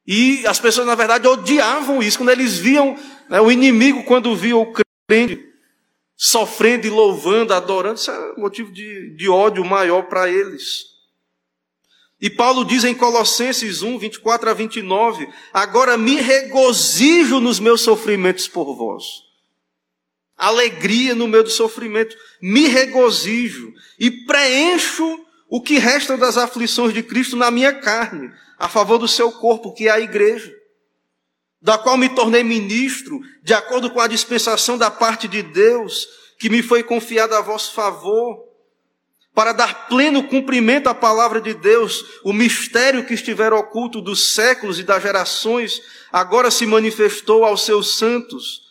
E as pessoas, na verdade, odiavam isso. Quando eles viam né, o inimigo, quando via o sofrendo e louvando, adorando, isso era motivo de, de ódio maior para eles. E Paulo diz em Colossenses 1, 24 a 29, agora me regozijo nos meus sofrimentos por vós. Alegria no meio do sofrimento, me regozijo e preencho o que resta das aflições de Cristo na minha carne, a favor do seu corpo, que é a igreja, da qual me tornei ministro, de acordo com a dispensação da parte de Deus, que me foi confiada a vosso favor para dar pleno cumprimento à palavra de Deus, o mistério que estiver oculto dos séculos e das gerações, agora se manifestou aos seus santos,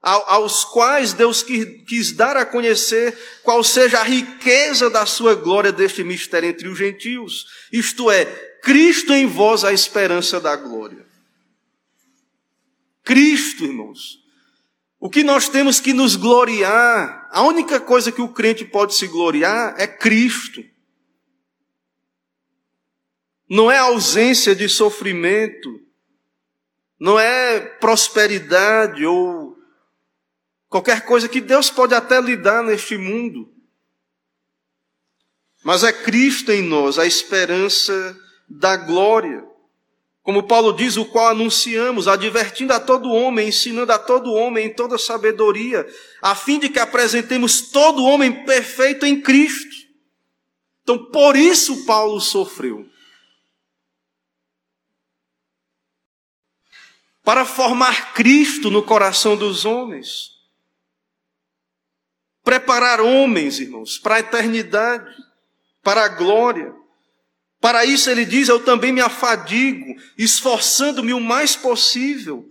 aos quais Deus quis dar a conhecer qual seja a riqueza da sua glória deste mistério entre os gentios, isto é, Cristo em vós a esperança da glória. Cristo, irmãos, o que nós temos que nos gloriar, a única coisa que o crente pode se gloriar é Cristo. Não é ausência de sofrimento, não é prosperidade ou qualquer coisa que Deus pode até lhe dar neste mundo. Mas é Cristo em nós, a esperança da glória. Como Paulo diz, o qual anunciamos, advertindo a todo homem, ensinando a todo homem em toda sabedoria, a fim de que apresentemos todo homem perfeito em Cristo. Então, por isso Paulo sofreu. Para formar Cristo no coração dos homens. Preparar homens, irmãos, para a eternidade, para a glória. Para isso ele diz: Eu também me afadigo, esforçando-me o mais possível,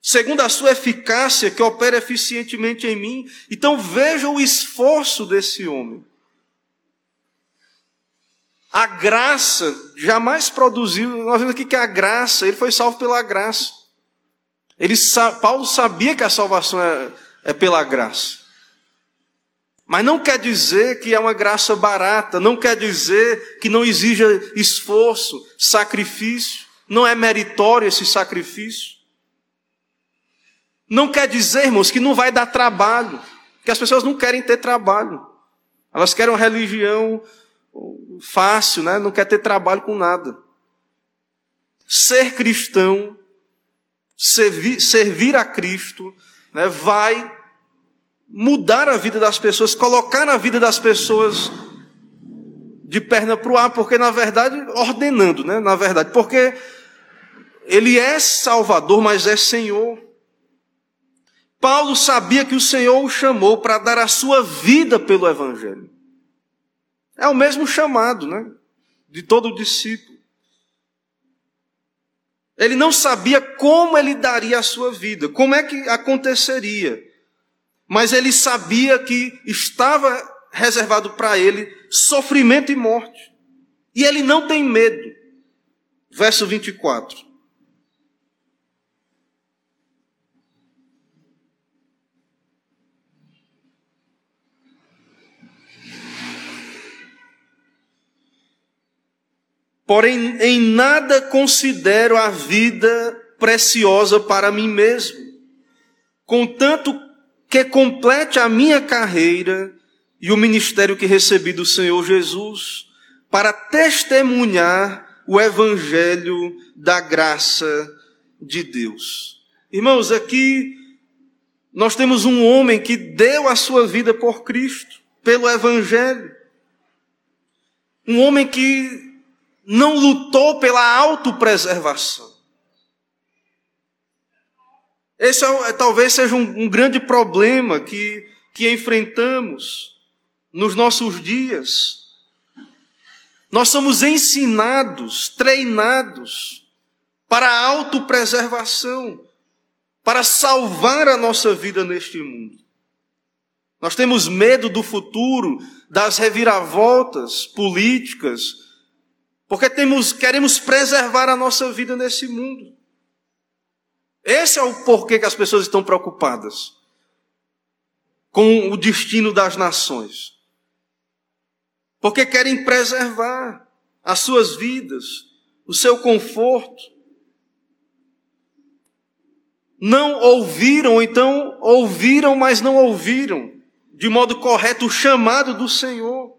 segundo a sua eficácia que opera eficientemente em mim. Então veja o esforço desse homem. A graça jamais produziu. Nós vemos aqui que a graça, ele foi salvo pela graça. Ele, Paulo sabia que a salvação é, é pela graça. Mas não quer dizer que é uma graça barata, não quer dizer que não exija esforço, sacrifício, não é meritório esse sacrifício. Não quer dizer, irmãos, que não vai dar trabalho, que as pessoas não querem ter trabalho. Elas querem uma religião fácil, né? não quer ter trabalho com nada. Ser cristão, servir, servir a Cristo, né, vai mudar a vida das pessoas, colocar na vida das pessoas de perna para o ar, porque na verdade, ordenando, né? Na verdade, porque ele é Salvador, mas é Senhor. Paulo sabia que o Senhor o chamou para dar a sua vida pelo Evangelho. É o mesmo chamado, né? De todo discípulo. Ele não sabia como ele daria a sua vida, como é que aconteceria mas ele sabia que estava reservado para ele sofrimento e morte. E ele não tem medo. Verso 24. Porém, em nada considero a vida preciosa para mim mesmo, contanto que complete a minha carreira e o ministério que recebi do Senhor Jesus para testemunhar o evangelho da graça de Deus. Irmãos, aqui nós temos um homem que deu a sua vida por Cristo, pelo evangelho. Um homem que não lutou pela autopreservação. Esse é, é, talvez seja um, um grande problema que, que enfrentamos nos nossos dias. Nós somos ensinados, treinados para a autopreservação, para salvar a nossa vida neste mundo. Nós temos medo do futuro, das reviravoltas políticas, porque temos, queremos preservar a nossa vida nesse mundo. Esse é o porquê que as pessoas estão preocupadas com o destino das nações. Porque querem preservar as suas vidas, o seu conforto. Não ouviram, ou então ouviram, mas não ouviram de modo correto o chamado do Senhor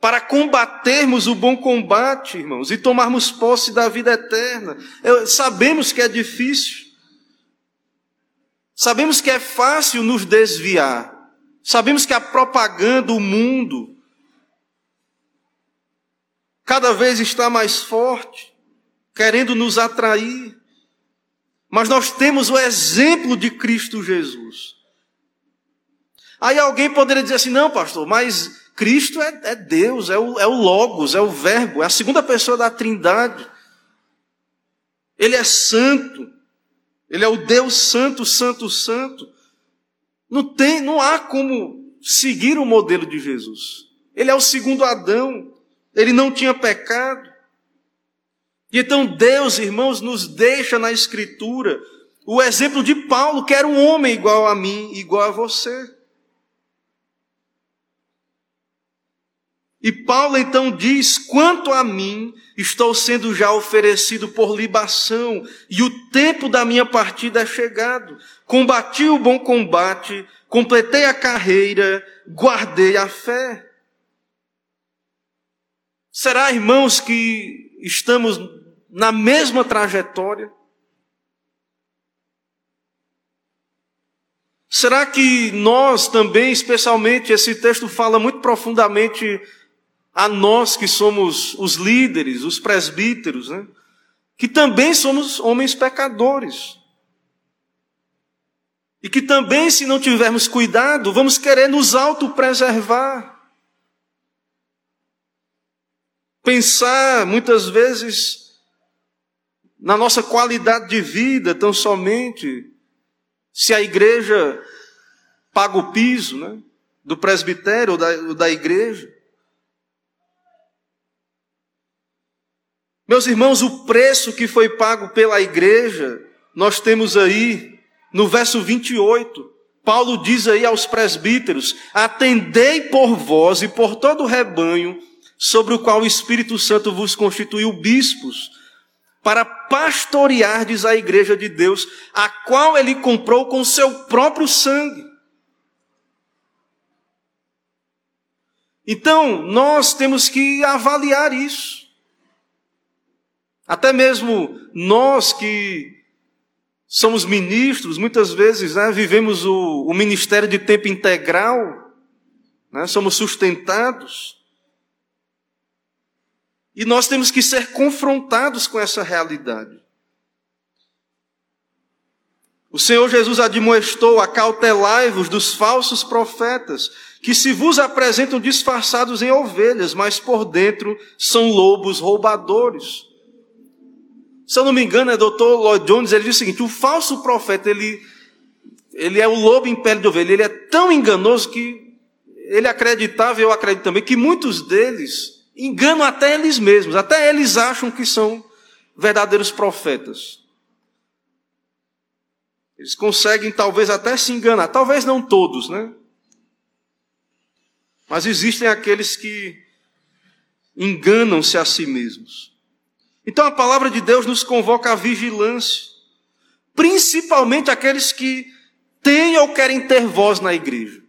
para combatermos o bom combate, irmãos, e tomarmos posse da vida eterna. Eu, sabemos que é difícil. Sabemos que é fácil nos desviar. Sabemos que a propaganda, o mundo, cada vez está mais forte, querendo nos atrair. Mas nós temos o exemplo de Cristo Jesus. Aí alguém poderia dizer assim: não, pastor, mas Cristo é, é Deus, é o, é o Logos, é o Verbo, é a segunda pessoa da Trindade. Ele é santo. Ele é o Deus santo, santo, santo. Não tem, não há como seguir o modelo de Jesus. Ele é o segundo Adão. Ele não tinha pecado. E então Deus, irmãos, nos deixa na escritura o exemplo de Paulo, que era um homem igual a mim, igual a você. E Paulo então diz: quanto a mim, estou sendo já oferecido por libação, e o tempo da minha partida é chegado. Combati o bom combate, completei a carreira, guardei a fé. Será, irmãos, que estamos na mesma trajetória? Será que nós também, especialmente, esse texto fala muito profundamente a nós que somos os líderes, os presbíteros, né? que também somos homens pecadores. E que também, se não tivermos cuidado, vamos querer nos autopreservar. Pensar, muitas vezes, na nossa qualidade de vida, tão somente, se a igreja paga o piso, né? Do presbitério ou da, da igreja. Meus irmãos, o preço que foi pago pela igreja, nós temos aí no verso 28. Paulo diz aí aos presbíteros: Atendei por vós e por todo o rebanho, sobre o qual o Espírito Santo vos constituiu bispos, para pastoreardes a igreja de Deus, a qual ele comprou com seu próprio sangue. Então, nós temos que avaliar isso. Até mesmo nós que somos ministros, muitas vezes né, vivemos o, o, ministério de tempo integral, né, somos sustentados. E nós temos que ser confrontados com essa realidade. O Senhor Jesus admoestou: acautelai-vos dos falsos profetas, que se vos apresentam disfarçados em ovelhas, mas por dentro são lobos roubadores. Se eu não me engano, é doutor Lloyd Jones, ele diz o seguinte: o falso profeta, ele, ele é o lobo em pele de ovelha, ele é tão enganoso que ele acreditava, e eu acredito também, que muitos deles enganam até eles mesmos, até eles acham que são verdadeiros profetas. Eles conseguem talvez até se enganar, talvez não todos, né? Mas existem aqueles que enganam-se a si mesmos. Então a palavra de Deus nos convoca à vigilância, principalmente aqueles que têm ou querem ter voz na igreja,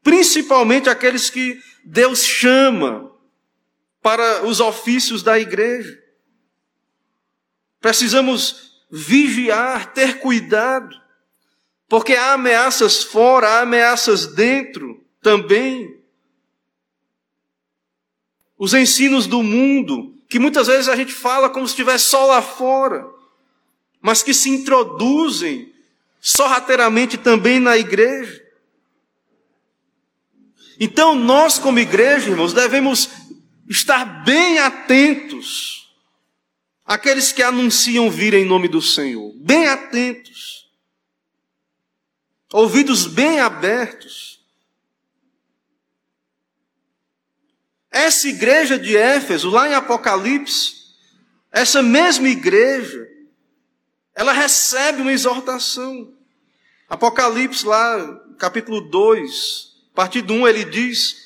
principalmente aqueles que Deus chama para os ofícios da igreja. Precisamos vigiar, ter cuidado, porque há ameaças fora, há ameaças dentro também. Os ensinos do mundo que muitas vezes a gente fala como se estivesse só lá fora, mas que se introduzem sorrateiramente também na igreja. Então, nós, como igreja, irmãos, devemos estar bem atentos àqueles que anunciam vir em nome do Senhor, bem atentos, ouvidos bem abertos. Essa igreja de Éfeso, lá em Apocalipse, essa mesma igreja, ela recebe uma exortação. Apocalipse, lá, capítulo 2, a partir do 1, ele diz: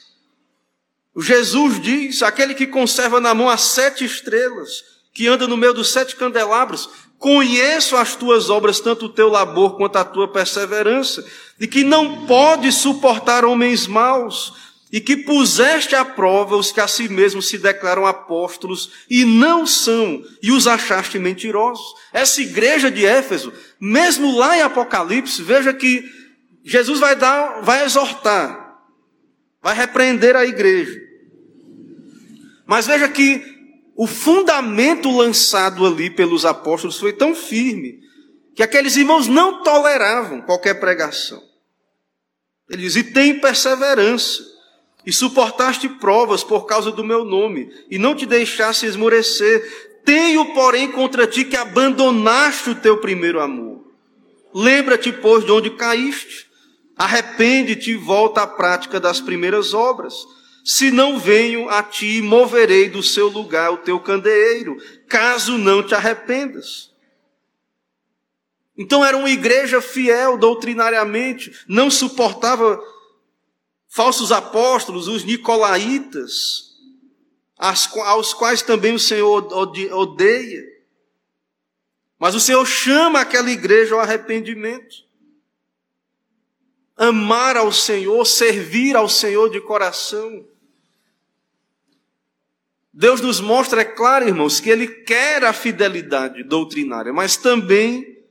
Jesus diz: aquele que conserva na mão as sete estrelas, que anda no meio dos sete candelabros, conheço as tuas obras, tanto o teu labor quanto a tua perseverança, e que não pode suportar homens maus e que puseste à prova os que a si mesmos se declaram apóstolos e não são, e os achaste mentirosos. Essa igreja de Éfeso, mesmo lá em Apocalipse, veja que Jesus vai dar, vai exortar, vai repreender a igreja. Mas veja que o fundamento lançado ali pelos apóstolos foi tão firme que aqueles irmãos não toleravam qualquer pregação. Ele diz: e tem perseverança e suportaste provas por causa do meu nome, e não te deixaste esmorecer. Tenho, porém, contra ti que abandonaste o teu primeiro amor. Lembra-te, pois, de onde caíste. Arrepende-te e volta à prática das primeiras obras. Se não venho a ti, moverei do seu lugar o teu candeeiro, caso não te arrependas. Então era uma igreja fiel doutrinariamente, não suportava falsos apóstolos, os nicolaítas, aos quais também o Senhor odeia. Mas o Senhor chama aquela igreja ao arrependimento. Amar ao Senhor, servir ao Senhor de coração. Deus nos mostra, é claro, irmãos, que Ele quer a fidelidade doutrinária, mas também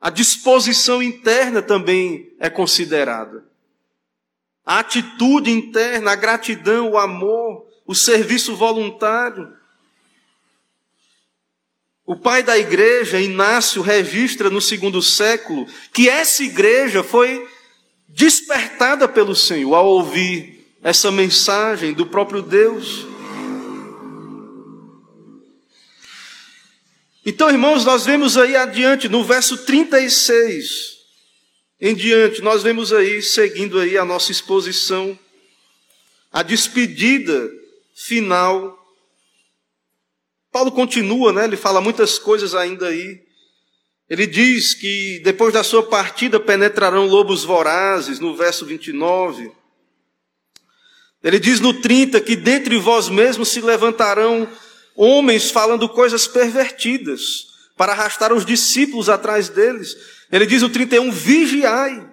a disposição interna também é considerada. A atitude interna, a gratidão, o amor, o serviço voluntário. O pai da igreja, Inácio, registra no segundo século que essa igreja foi despertada pelo Senhor ao ouvir essa mensagem do próprio Deus. Então, irmãos, nós vemos aí adiante, no verso 36 em diante, nós vemos aí, seguindo aí a nossa exposição, a despedida final. Paulo continua, né? Ele fala muitas coisas ainda aí. Ele diz que depois da sua partida penetrarão lobos vorazes, no verso 29. Ele diz no 30 que dentre vós mesmos se levantarão homens falando coisas pervertidas, para arrastar os discípulos atrás deles. Ele diz no 31: vigiai,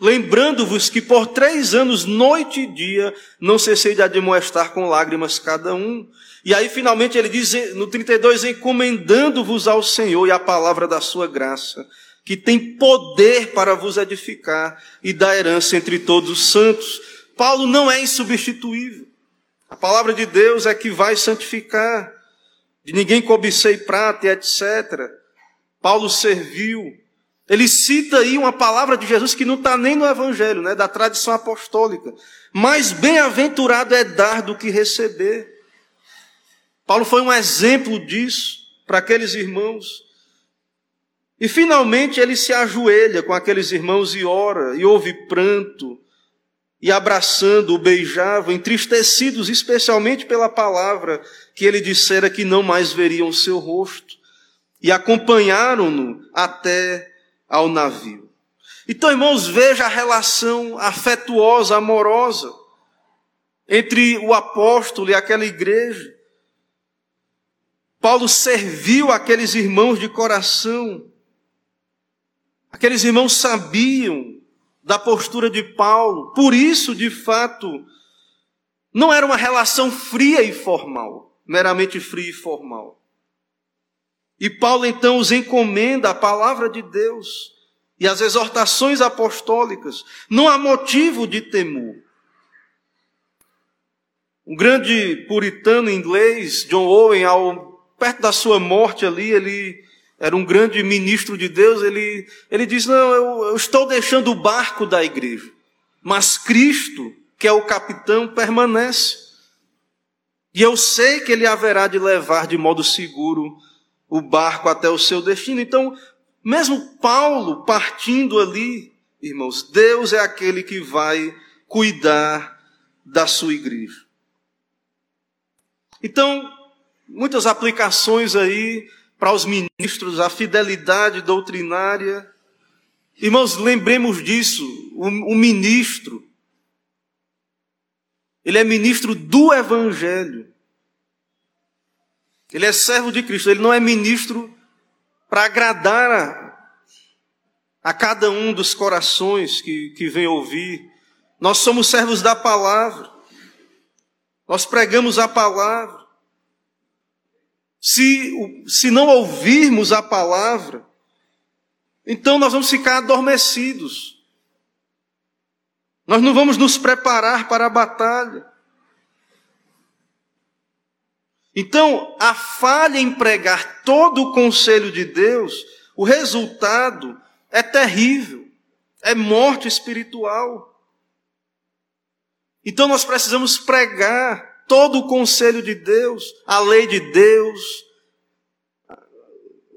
lembrando-vos que por três anos, noite e dia, não cessei de admoestar com lágrimas cada um. E aí, finalmente, ele diz no 32: encomendando-vos ao Senhor e a palavra da sua graça, que tem poder para vos edificar e dar herança entre todos os santos. Paulo não é insubstituível. A palavra de Deus é que vai santificar. De ninguém cobicei prata e etc. Paulo serviu. Ele cita aí uma palavra de Jesus que não está nem no Evangelho, né, da tradição apostólica. Mais bem-aventurado é dar do que receber. Paulo foi um exemplo disso para aqueles irmãos. E finalmente ele se ajoelha com aqueles irmãos e ora, e ouve pranto, e abraçando, o beijavam, entristecidos especialmente pela palavra que ele dissera que não mais veriam o seu rosto, e acompanharam-no até ao navio. Então, irmãos, veja a relação afetuosa, amorosa entre o apóstolo e aquela igreja. Paulo serviu aqueles irmãos de coração. Aqueles irmãos sabiam da postura de Paulo. Por isso, de fato, não era uma relação fria e formal, meramente fria e formal. E Paulo então os encomenda a palavra de Deus e as exortações apostólicas. Não há motivo de temor. Um grande puritano inglês, John Owen, ao, perto da sua morte ali, ele era um grande ministro de Deus, ele, ele diz: Não, eu, eu estou deixando o barco da igreja, mas Cristo, que é o capitão, permanece. E eu sei que ele haverá de levar de modo seguro o barco até o seu destino. Então, mesmo Paulo partindo ali, irmãos, Deus é aquele que vai cuidar da sua igreja. Então, muitas aplicações aí para os ministros, a fidelidade doutrinária. Irmãos, lembremos disso. O, o ministro, ele é ministro do Evangelho. Ele é servo de Cristo. Ele não é ministro para agradar a, a cada um dos corações que, que vem ouvir. Nós somos servos da palavra. Nós pregamos a palavra. Se, se não ouvirmos a palavra, então nós vamos ficar adormecidos. Nós não vamos nos preparar para a batalha. Então, a falha em pregar todo o conselho de Deus, o resultado é terrível, é morte espiritual. Então, nós precisamos pregar todo o conselho de Deus, a lei de Deus,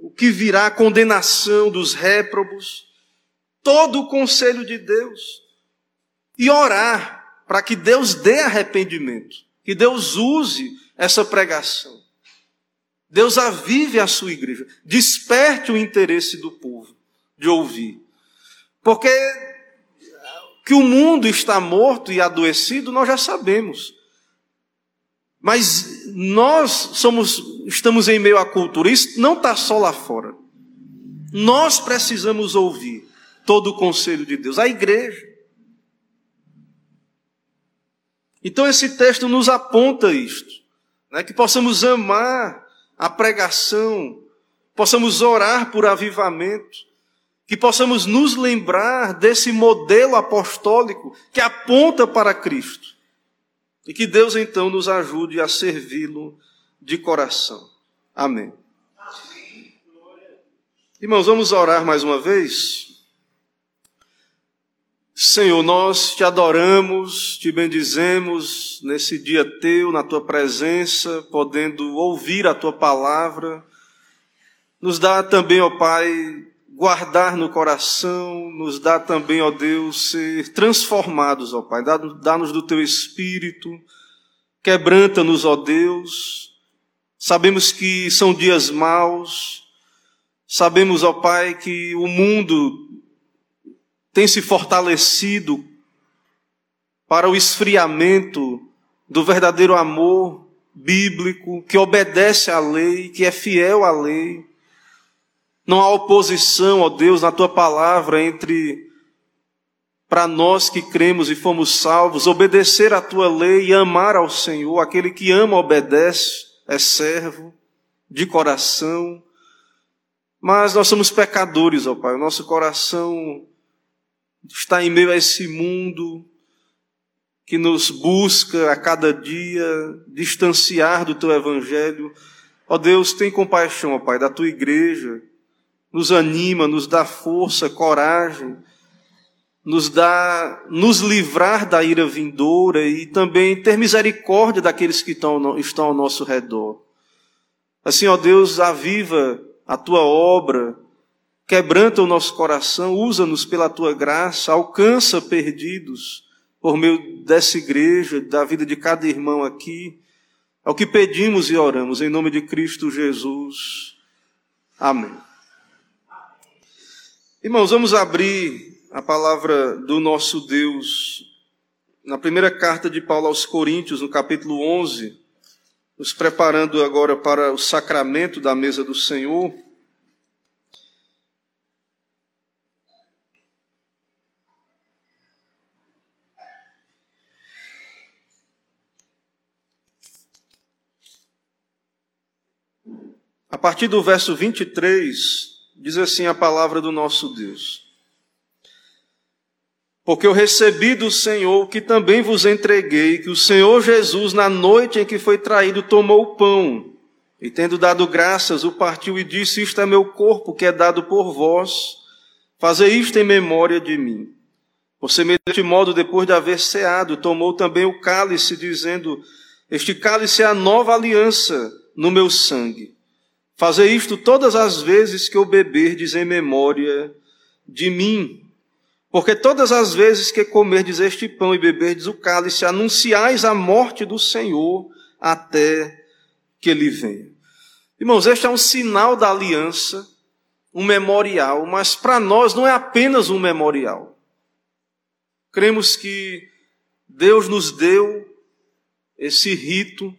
o que virá, a condenação dos réprobos, todo o conselho de Deus. E orar para que Deus dê arrependimento, que Deus use essa pregação. Deus avive a sua igreja, desperte o interesse do povo de ouvir. Porque Que o mundo está morto e adoecido, nós já sabemos. Mas nós somos, estamos em meio à cultura. Isso não está só lá fora. Nós precisamos ouvir todo o conselho de Deus, a igreja. Então esse texto nos aponta isto, né? que possamos amar a pregação, possamos orar por avivamento, que possamos nos lembrar desse modelo apostólico que aponta para Cristo. E que Deus então nos ajude a servi-lo de coração. Amém. Irmãos, vamos orar mais uma vez. Senhor, nós te adoramos, te bendizemos nesse dia teu, na tua presença, podendo ouvir a tua palavra. Nos dá também, ó Pai, guardar no coração, nos dá também, ó Deus, ser transformados, ó Pai. Dá-nos do teu espírito, quebranta-nos, ó Deus. Sabemos que são dias maus, sabemos, ó Pai, que o mundo tem se fortalecido para o esfriamento do verdadeiro amor bíblico, que obedece à lei, que é fiel à lei. Não há oposição, ó Deus, na tua palavra entre para nós que cremos e fomos salvos, obedecer à tua lei e amar ao Senhor. Aquele que ama, obedece, é servo de coração. Mas nós somos pecadores, ó Pai. O nosso coração está em meio a esse mundo que nos busca a cada dia distanciar do teu evangelho. Ó Deus, tem compaixão, ó Pai, da tua igreja. Nos anima, nos dá força, coragem, nos dá nos livrar da ira vindoura e também ter misericórdia daqueles que estão, estão ao nosso redor. Assim, ó Deus, aviva a tua obra, Quebranta o nosso coração, usa-nos pela tua graça, alcança perdidos por meio dessa igreja, da vida de cada irmão aqui. É o que pedimos e oramos em nome de Cristo Jesus. Amém. Irmãos, vamos abrir a palavra do nosso Deus na primeira carta de Paulo aos Coríntios, no capítulo 11, nos preparando agora para o sacramento da mesa do Senhor. A partir do verso 23, diz assim a palavra do nosso Deus. Porque eu recebi do Senhor que também vos entreguei, que o Senhor Jesus, na noite em que foi traído, tomou o pão, e tendo dado graças, o partiu e disse: Isto é meu corpo que é dado por vós, fazei isto em memória de mim. Por semelhante modo, depois de haver ceado, tomou também o cálice, dizendo: Este cálice é a nova aliança no meu sangue. Fazer isto todas as vezes que eu beberdes em memória de mim. Porque todas as vezes que comerdes este pão e beberdes o cálice, anunciais a morte do Senhor até que ele venha. Irmãos, este é um sinal da aliança, um memorial, mas para nós não é apenas um memorial. Cremos que Deus nos deu esse rito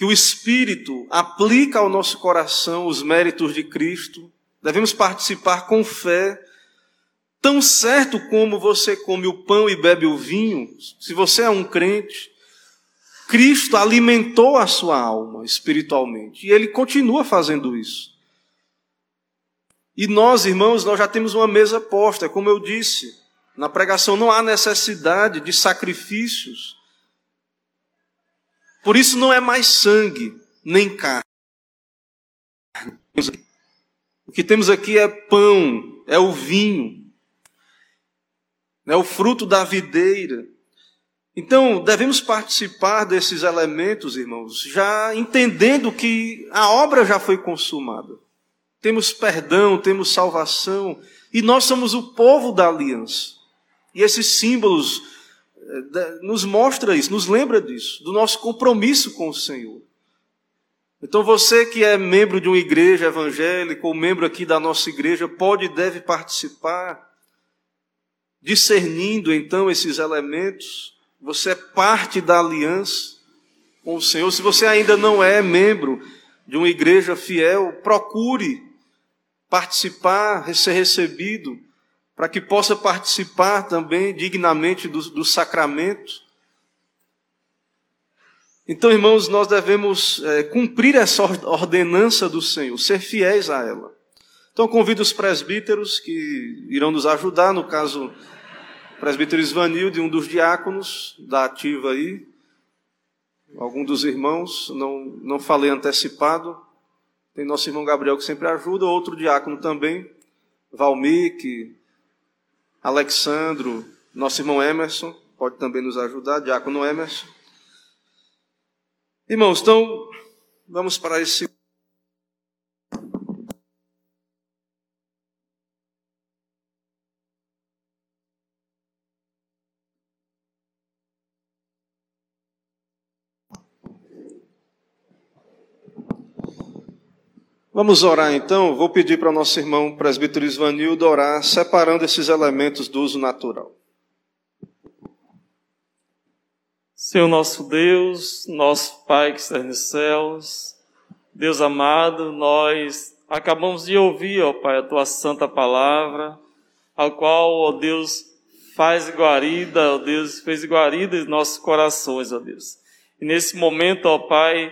que o Espírito aplica ao nosso coração os méritos de Cristo, devemos participar com fé, tão certo como você come o pão e bebe o vinho, se você é um crente, Cristo alimentou a sua alma espiritualmente. E ele continua fazendo isso. E nós, irmãos, nós já temos uma mesa posta, como eu disse, na pregação não há necessidade de sacrifícios por isso não é mais sangue, nem carne. O que temos aqui é pão, é o vinho, é o fruto da videira. Então, devemos participar desses elementos, irmãos, já entendendo que a obra já foi consumada. Temos perdão, temos salvação, e nós somos o povo da aliança. E esses símbolos nos mostra isso, nos lembra disso, do nosso compromisso com o Senhor. Então você que é membro de uma igreja evangélica ou membro aqui da nossa igreja pode e deve participar discernindo então esses elementos, você é parte da aliança com o Senhor. Se você ainda não é membro de uma igreja fiel, procure participar, ser recebido, para que possa participar também dignamente do, do sacramento. Então, irmãos, nós devemos é, cumprir essa ordenança do Senhor, ser fiéis a ela. Então, convido os presbíteros que irão nos ajudar, no caso, o presbítero Isvanilde, um dos diáconos da ativa aí, algum dos irmãos, não, não falei antecipado, tem nosso irmão Gabriel que sempre ajuda, outro diácono também, Valmir, Alexandro, nosso irmão Emerson, pode também nos ajudar, diácono Emerson. Irmãos, então, vamos para esse. Vamos orar então. Vou pedir para o nosso irmão presbítero Isvanildo orar, separando esses elementos do uso natural. Senhor nosso Deus, nosso Pai que está nos céus, Deus amado, nós acabamos de ouvir, ó Pai, a tua santa palavra, ao qual, ó Deus, faz guarida, ó Deus, fez guarida em nossos corações, ó Deus. E nesse momento, ó Pai,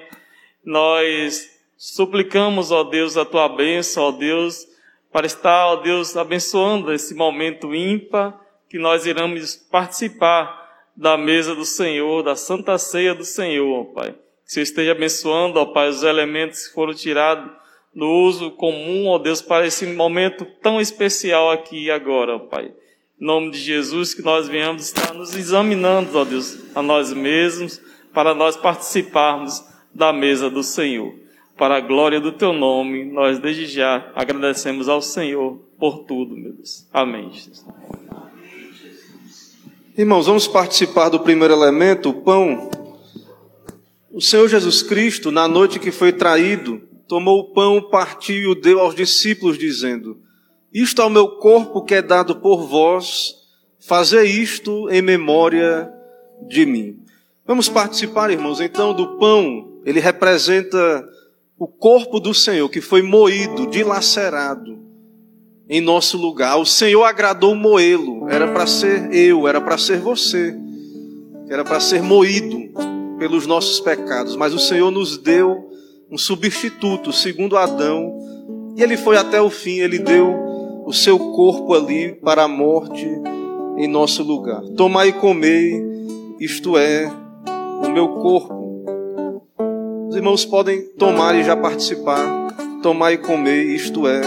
nós suplicamos, ó Deus, a tua bênção, ó Deus, para estar, ó Deus, abençoando esse momento ímpar que nós iremos participar da mesa do Senhor, da santa ceia do Senhor, ó Pai. Que você esteja abençoando, ó Pai, os elementos que foram tirados do uso comum, ó Deus, para esse momento tão especial aqui e agora, ó Pai. Em nome de Jesus, que nós venhamos estar nos examinando, ó Deus, a nós mesmos, para nós participarmos da mesa do Senhor. Para a glória do Teu nome, nós desde já agradecemos ao Senhor por tudo, meu Deus. Amém. Jesus. Irmãos, vamos participar do primeiro elemento, o pão. O Senhor Jesus Cristo, na noite que foi traído, tomou o pão, partiu e o deu aos discípulos, dizendo: Isto é o meu corpo que é dado por vós, fazer isto em memória de mim. Vamos participar, irmãos, então, do pão. Ele representa o corpo do Senhor que foi moído, dilacerado em nosso lugar. O Senhor agradou moê-lo. Era para ser eu, era para ser você. Era para ser moído pelos nossos pecados. Mas o Senhor nos deu um substituto, segundo Adão. E ele foi até o fim, ele deu o seu corpo ali para a morte em nosso lugar. Tomai e comei, isto é, o meu corpo. Os irmãos podem tomar e já participar. Tomai e comer, isto é,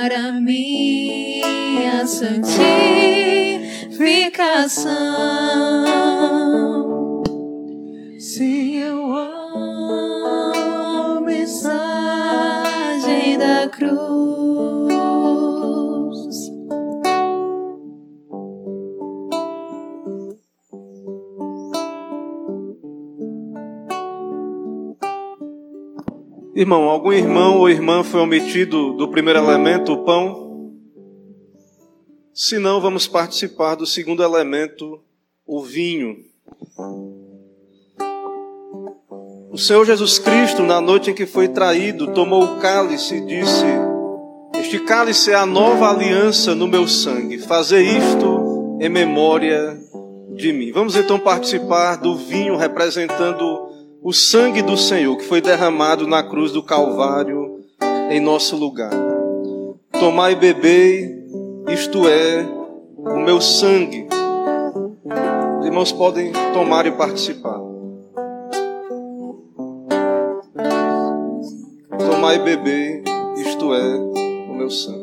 para minha santificação. Se Irmão, algum irmão ou irmã foi omitido do primeiro elemento, o pão? Se não, vamos participar do segundo elemento, o vinho. O Senhor Jesus Cristo, na noite em que foi traído, tomou o cálice e disse: Este cálice é a nova aliança no meu sangue. Fazer isto em memória de mim. Vamos então participar do vinho representando o sangue do Senhor que foi derramado na cruz do Calvário em nosso lugar. Tomai e bebei, isto é o meu sangue. Os irmãos podem tomar e participar. Tomai e bebei, isto é o meu sangue.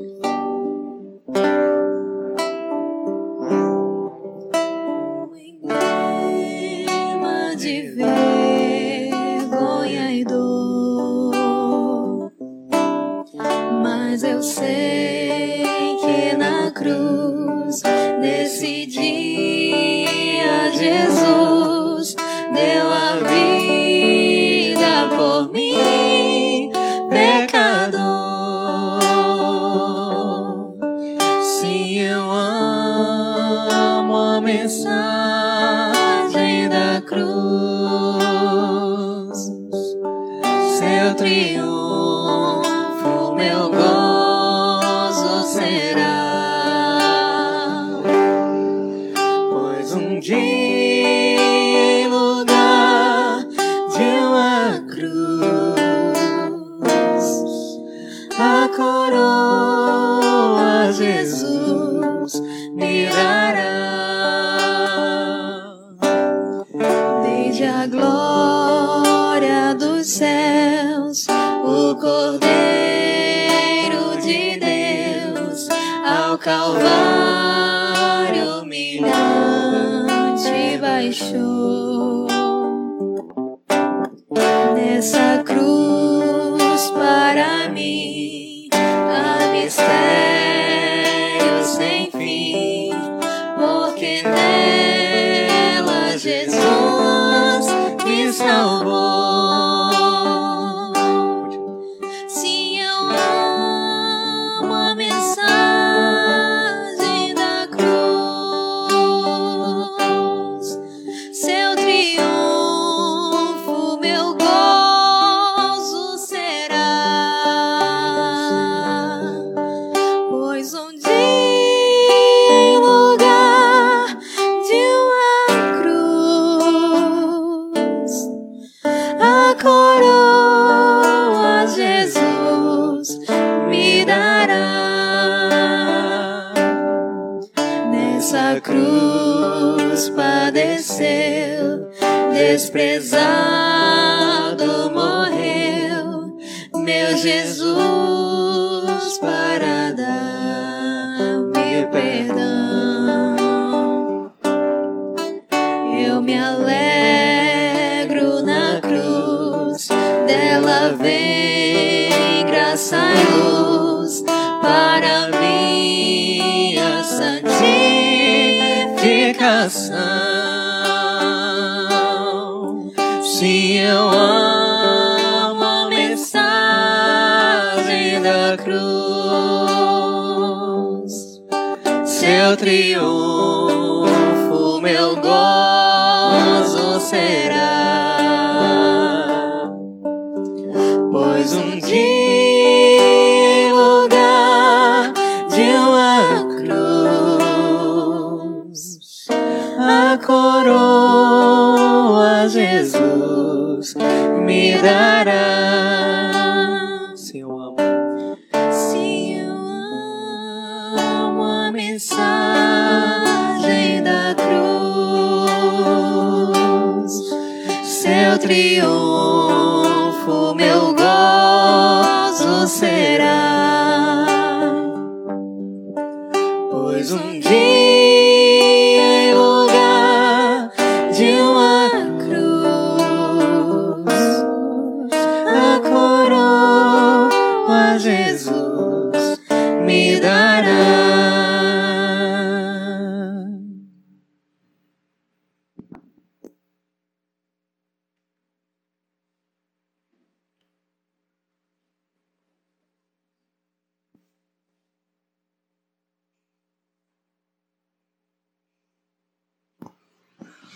Mas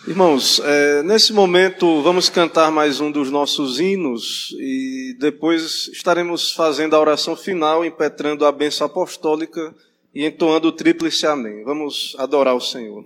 Irmãos, é, nesse momento vamos cantar mais um dos nossos hinos e depois estaremos fazendo a oração final, impetrando a bênção apostólica e entoando o tríplice amém. Vamos adorar o Senhor.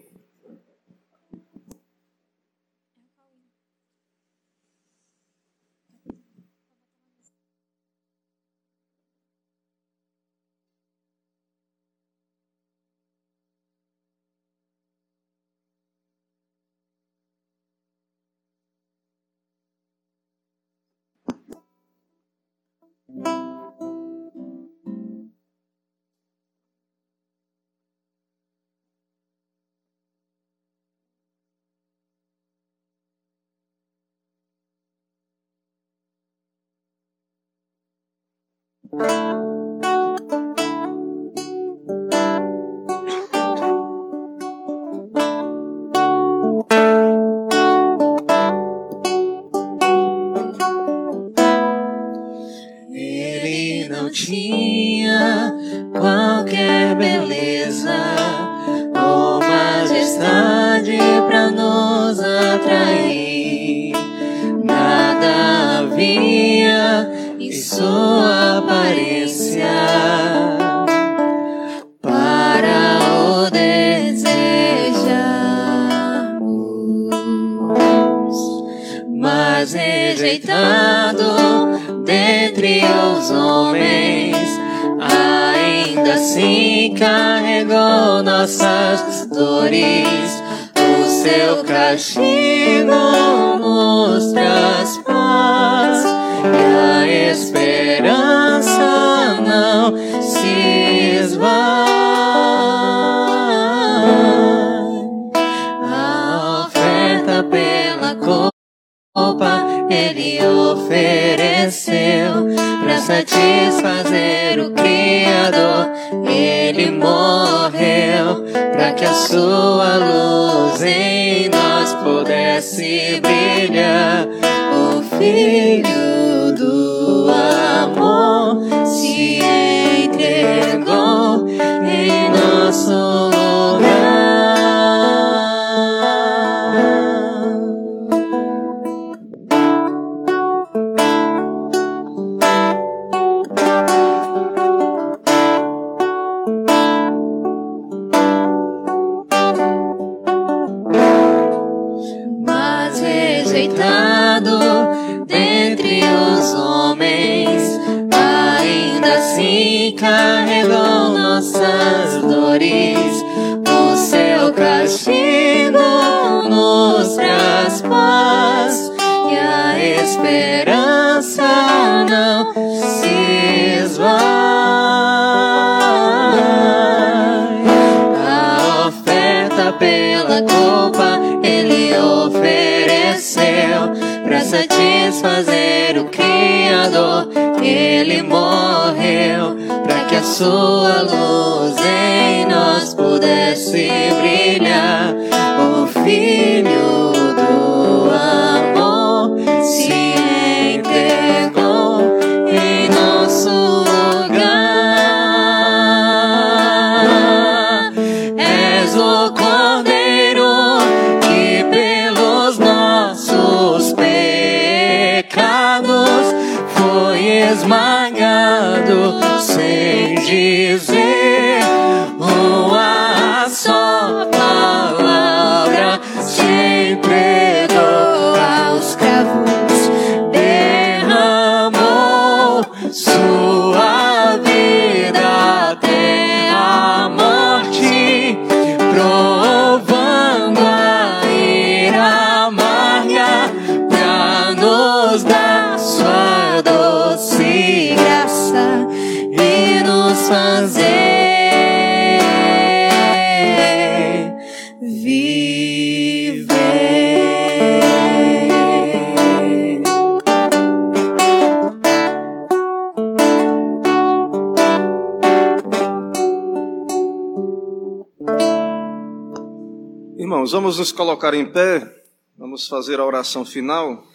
Colocar em pé, vamos fazer a oração final.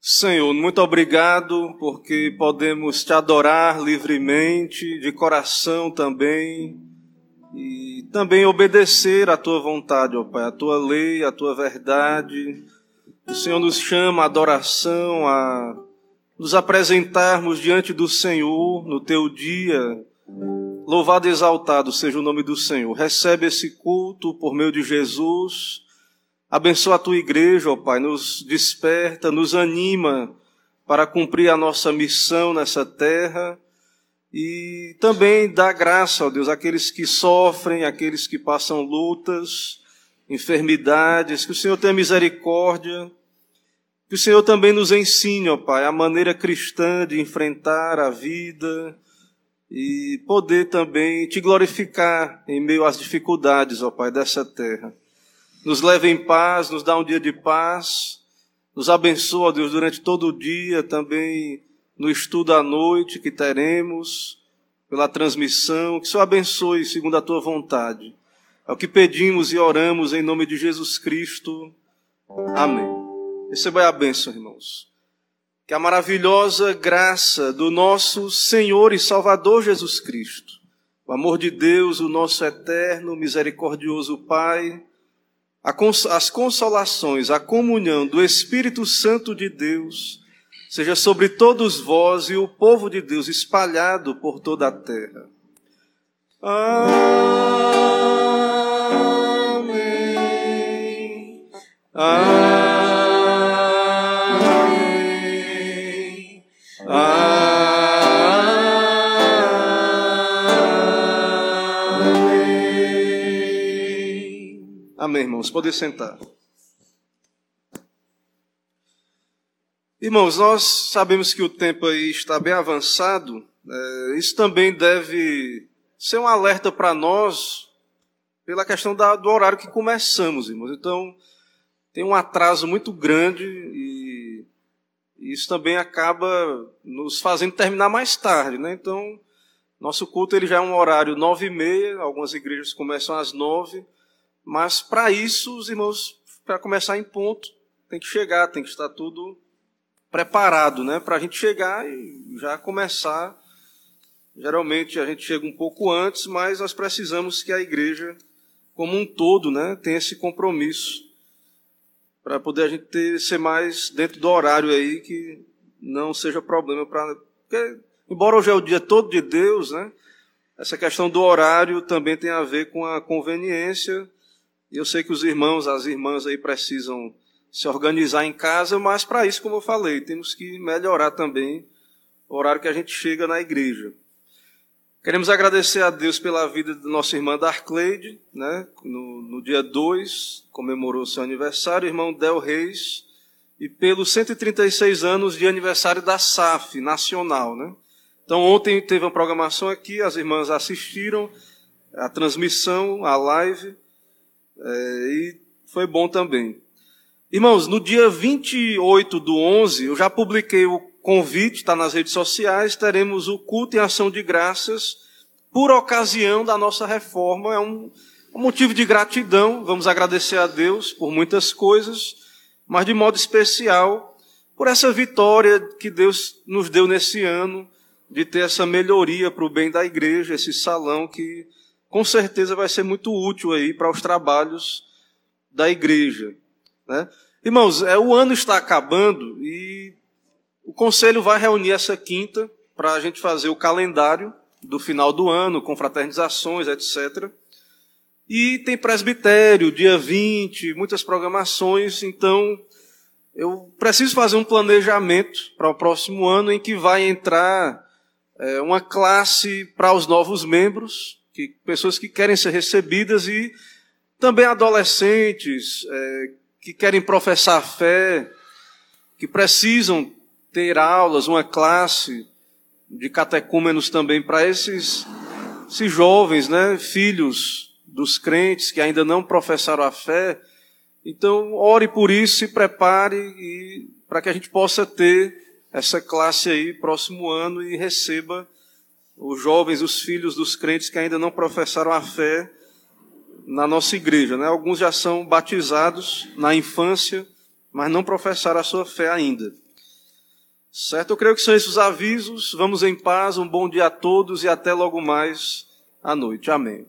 Senhor, muito obrigado porque podemos te adorar livremente, de coração também, e também obedecer à tua vontade, ó Pai, à tua lei, à tua verdade. O Senhor nos chama à adoração, a nos apresentarmos diante do Senhor no teu dia. Louvado e exaltado seja o nome do Senhor. Recebe esse culto por meio de Jesus. Abençoa a tua igreja, ó Pai, nos desperta, nos anima para cumprir a nossa missão nessa terra. E também dá graça, ó Deus, àqueles que sofrem, àqueles que passam lutas, enfermidades, que o Senhor tenha misericórdia, que o Senhor também nos ensine, ó Pai, a maneira cristã de enfrentar a vida e poder também te glorificar em meio às dificuldades, ó Pai, dessa terra. Nos leve em paz, nos dá um dia de paz, nos abençoa, Deus, durante todo o dia, também no estudo à noite que teremos, pela transmissão, que o Senhor abençoe segundo a tua vontade. É o que pedimos e oramos em nome de Jesus Cristo. Amém. Receba a bênção, irmãos. Que a maravilhosa graça do nosso Senhor e Salvador Jesus Cristo, o amor de Deus, o nosso eterno, misericordioso Pai, as consolações, a comunhão do Espírito Santo de Deus, seja sobre todos vós e o povo de Deus espalhado por toda a terra. Amém. Amém. Amém. Irmãos. Podem sentar. Irmãos, nós sabemos que o tempo aí está bem avançado. É, isso também deve ser um alerta para nós pela questão do horário que começamos, irmãos. Então, tem um atraso muito grande e isso também acaba nos fazendo terminar mais tarde, né? Então, nosso culto ele já é um horário nove e meia, algumas igrejas começam às nove, mas para isso, os irmãos, para começar em ponto, tem que chegar, tem que estar tudo preparado, né? Para a gente chegar e já começar. Geralmente a gente chega um pouco antes, mas nós precisamos que a igreja, como um todo, né, tenha esse compromisso para poder a gente ter, ser mais dentro do horário aí que não seja problema para embora hoje é o dia todo de Deus, né? Essa questão do horário também tem a ver com a conveniência. Eu sei que os irmãos, as irmãs aí precisam se organizar em casa, mas para isso, como eu falei, temos que melhorar também o horário que a gente chega na igreja. Queremos agradecer a Deus pela vida da nossa irmã Darcleide, né? no, no dia 2, comemorou seu aniversário, irmão Del Reis, e pelos 136 anos de aniversário da SAF nacional. Né? Então, ontem teve uma programação aqui, as irmãs assistiram a transmissão, a live, é, e foi bom também. Irmãos, no dia 28 do 11, eu já publiquei o convite, está nas redes sociais, teremos o culto em ação de graças por ocasião da nossa reforma. É um, um motivo de gratidão. Vamos agradecer a Deus por muitas coisas, mas de modo especial por essa vitória que Deus nos deu nesse ano de ter essa melhoria para o bem da igreja, esse salão que com certeza vai ser muito útil aí para os trabalhos da igreja. Né? Irmãos, é, o ano está acabando e o conselho vai reunir essa quinta para a gente fazer o calendário do final do ano, com fraternizações, etc. E tem presbitério, dia 20, muitas programações, então eu preciso fazer um planejamento para o próximo ano em que vai entrar é, uma classe para os novos membros, que, pessoas que querem ser recebidas e também adolescentes é, que querem professar fé, que precisam ter aulas, uma classe de catecúmenos também para esses, esses jovens, né, filhos dos crentes que ainda não professaram a fé. Então, ore por isso, se prepare para que a gente possa ter essa classe aí próximo ano e receba os jovens, os filhos dos crentes que ainda não professaram a fé na nossa igreja. Né? Alguns já são batizados na infância, mas não professaram a sua fé ainda. Certo? Eu creio que são esses os avisos. Vamos em paz, um bom dia a todos e até logo mais à noite. Amém.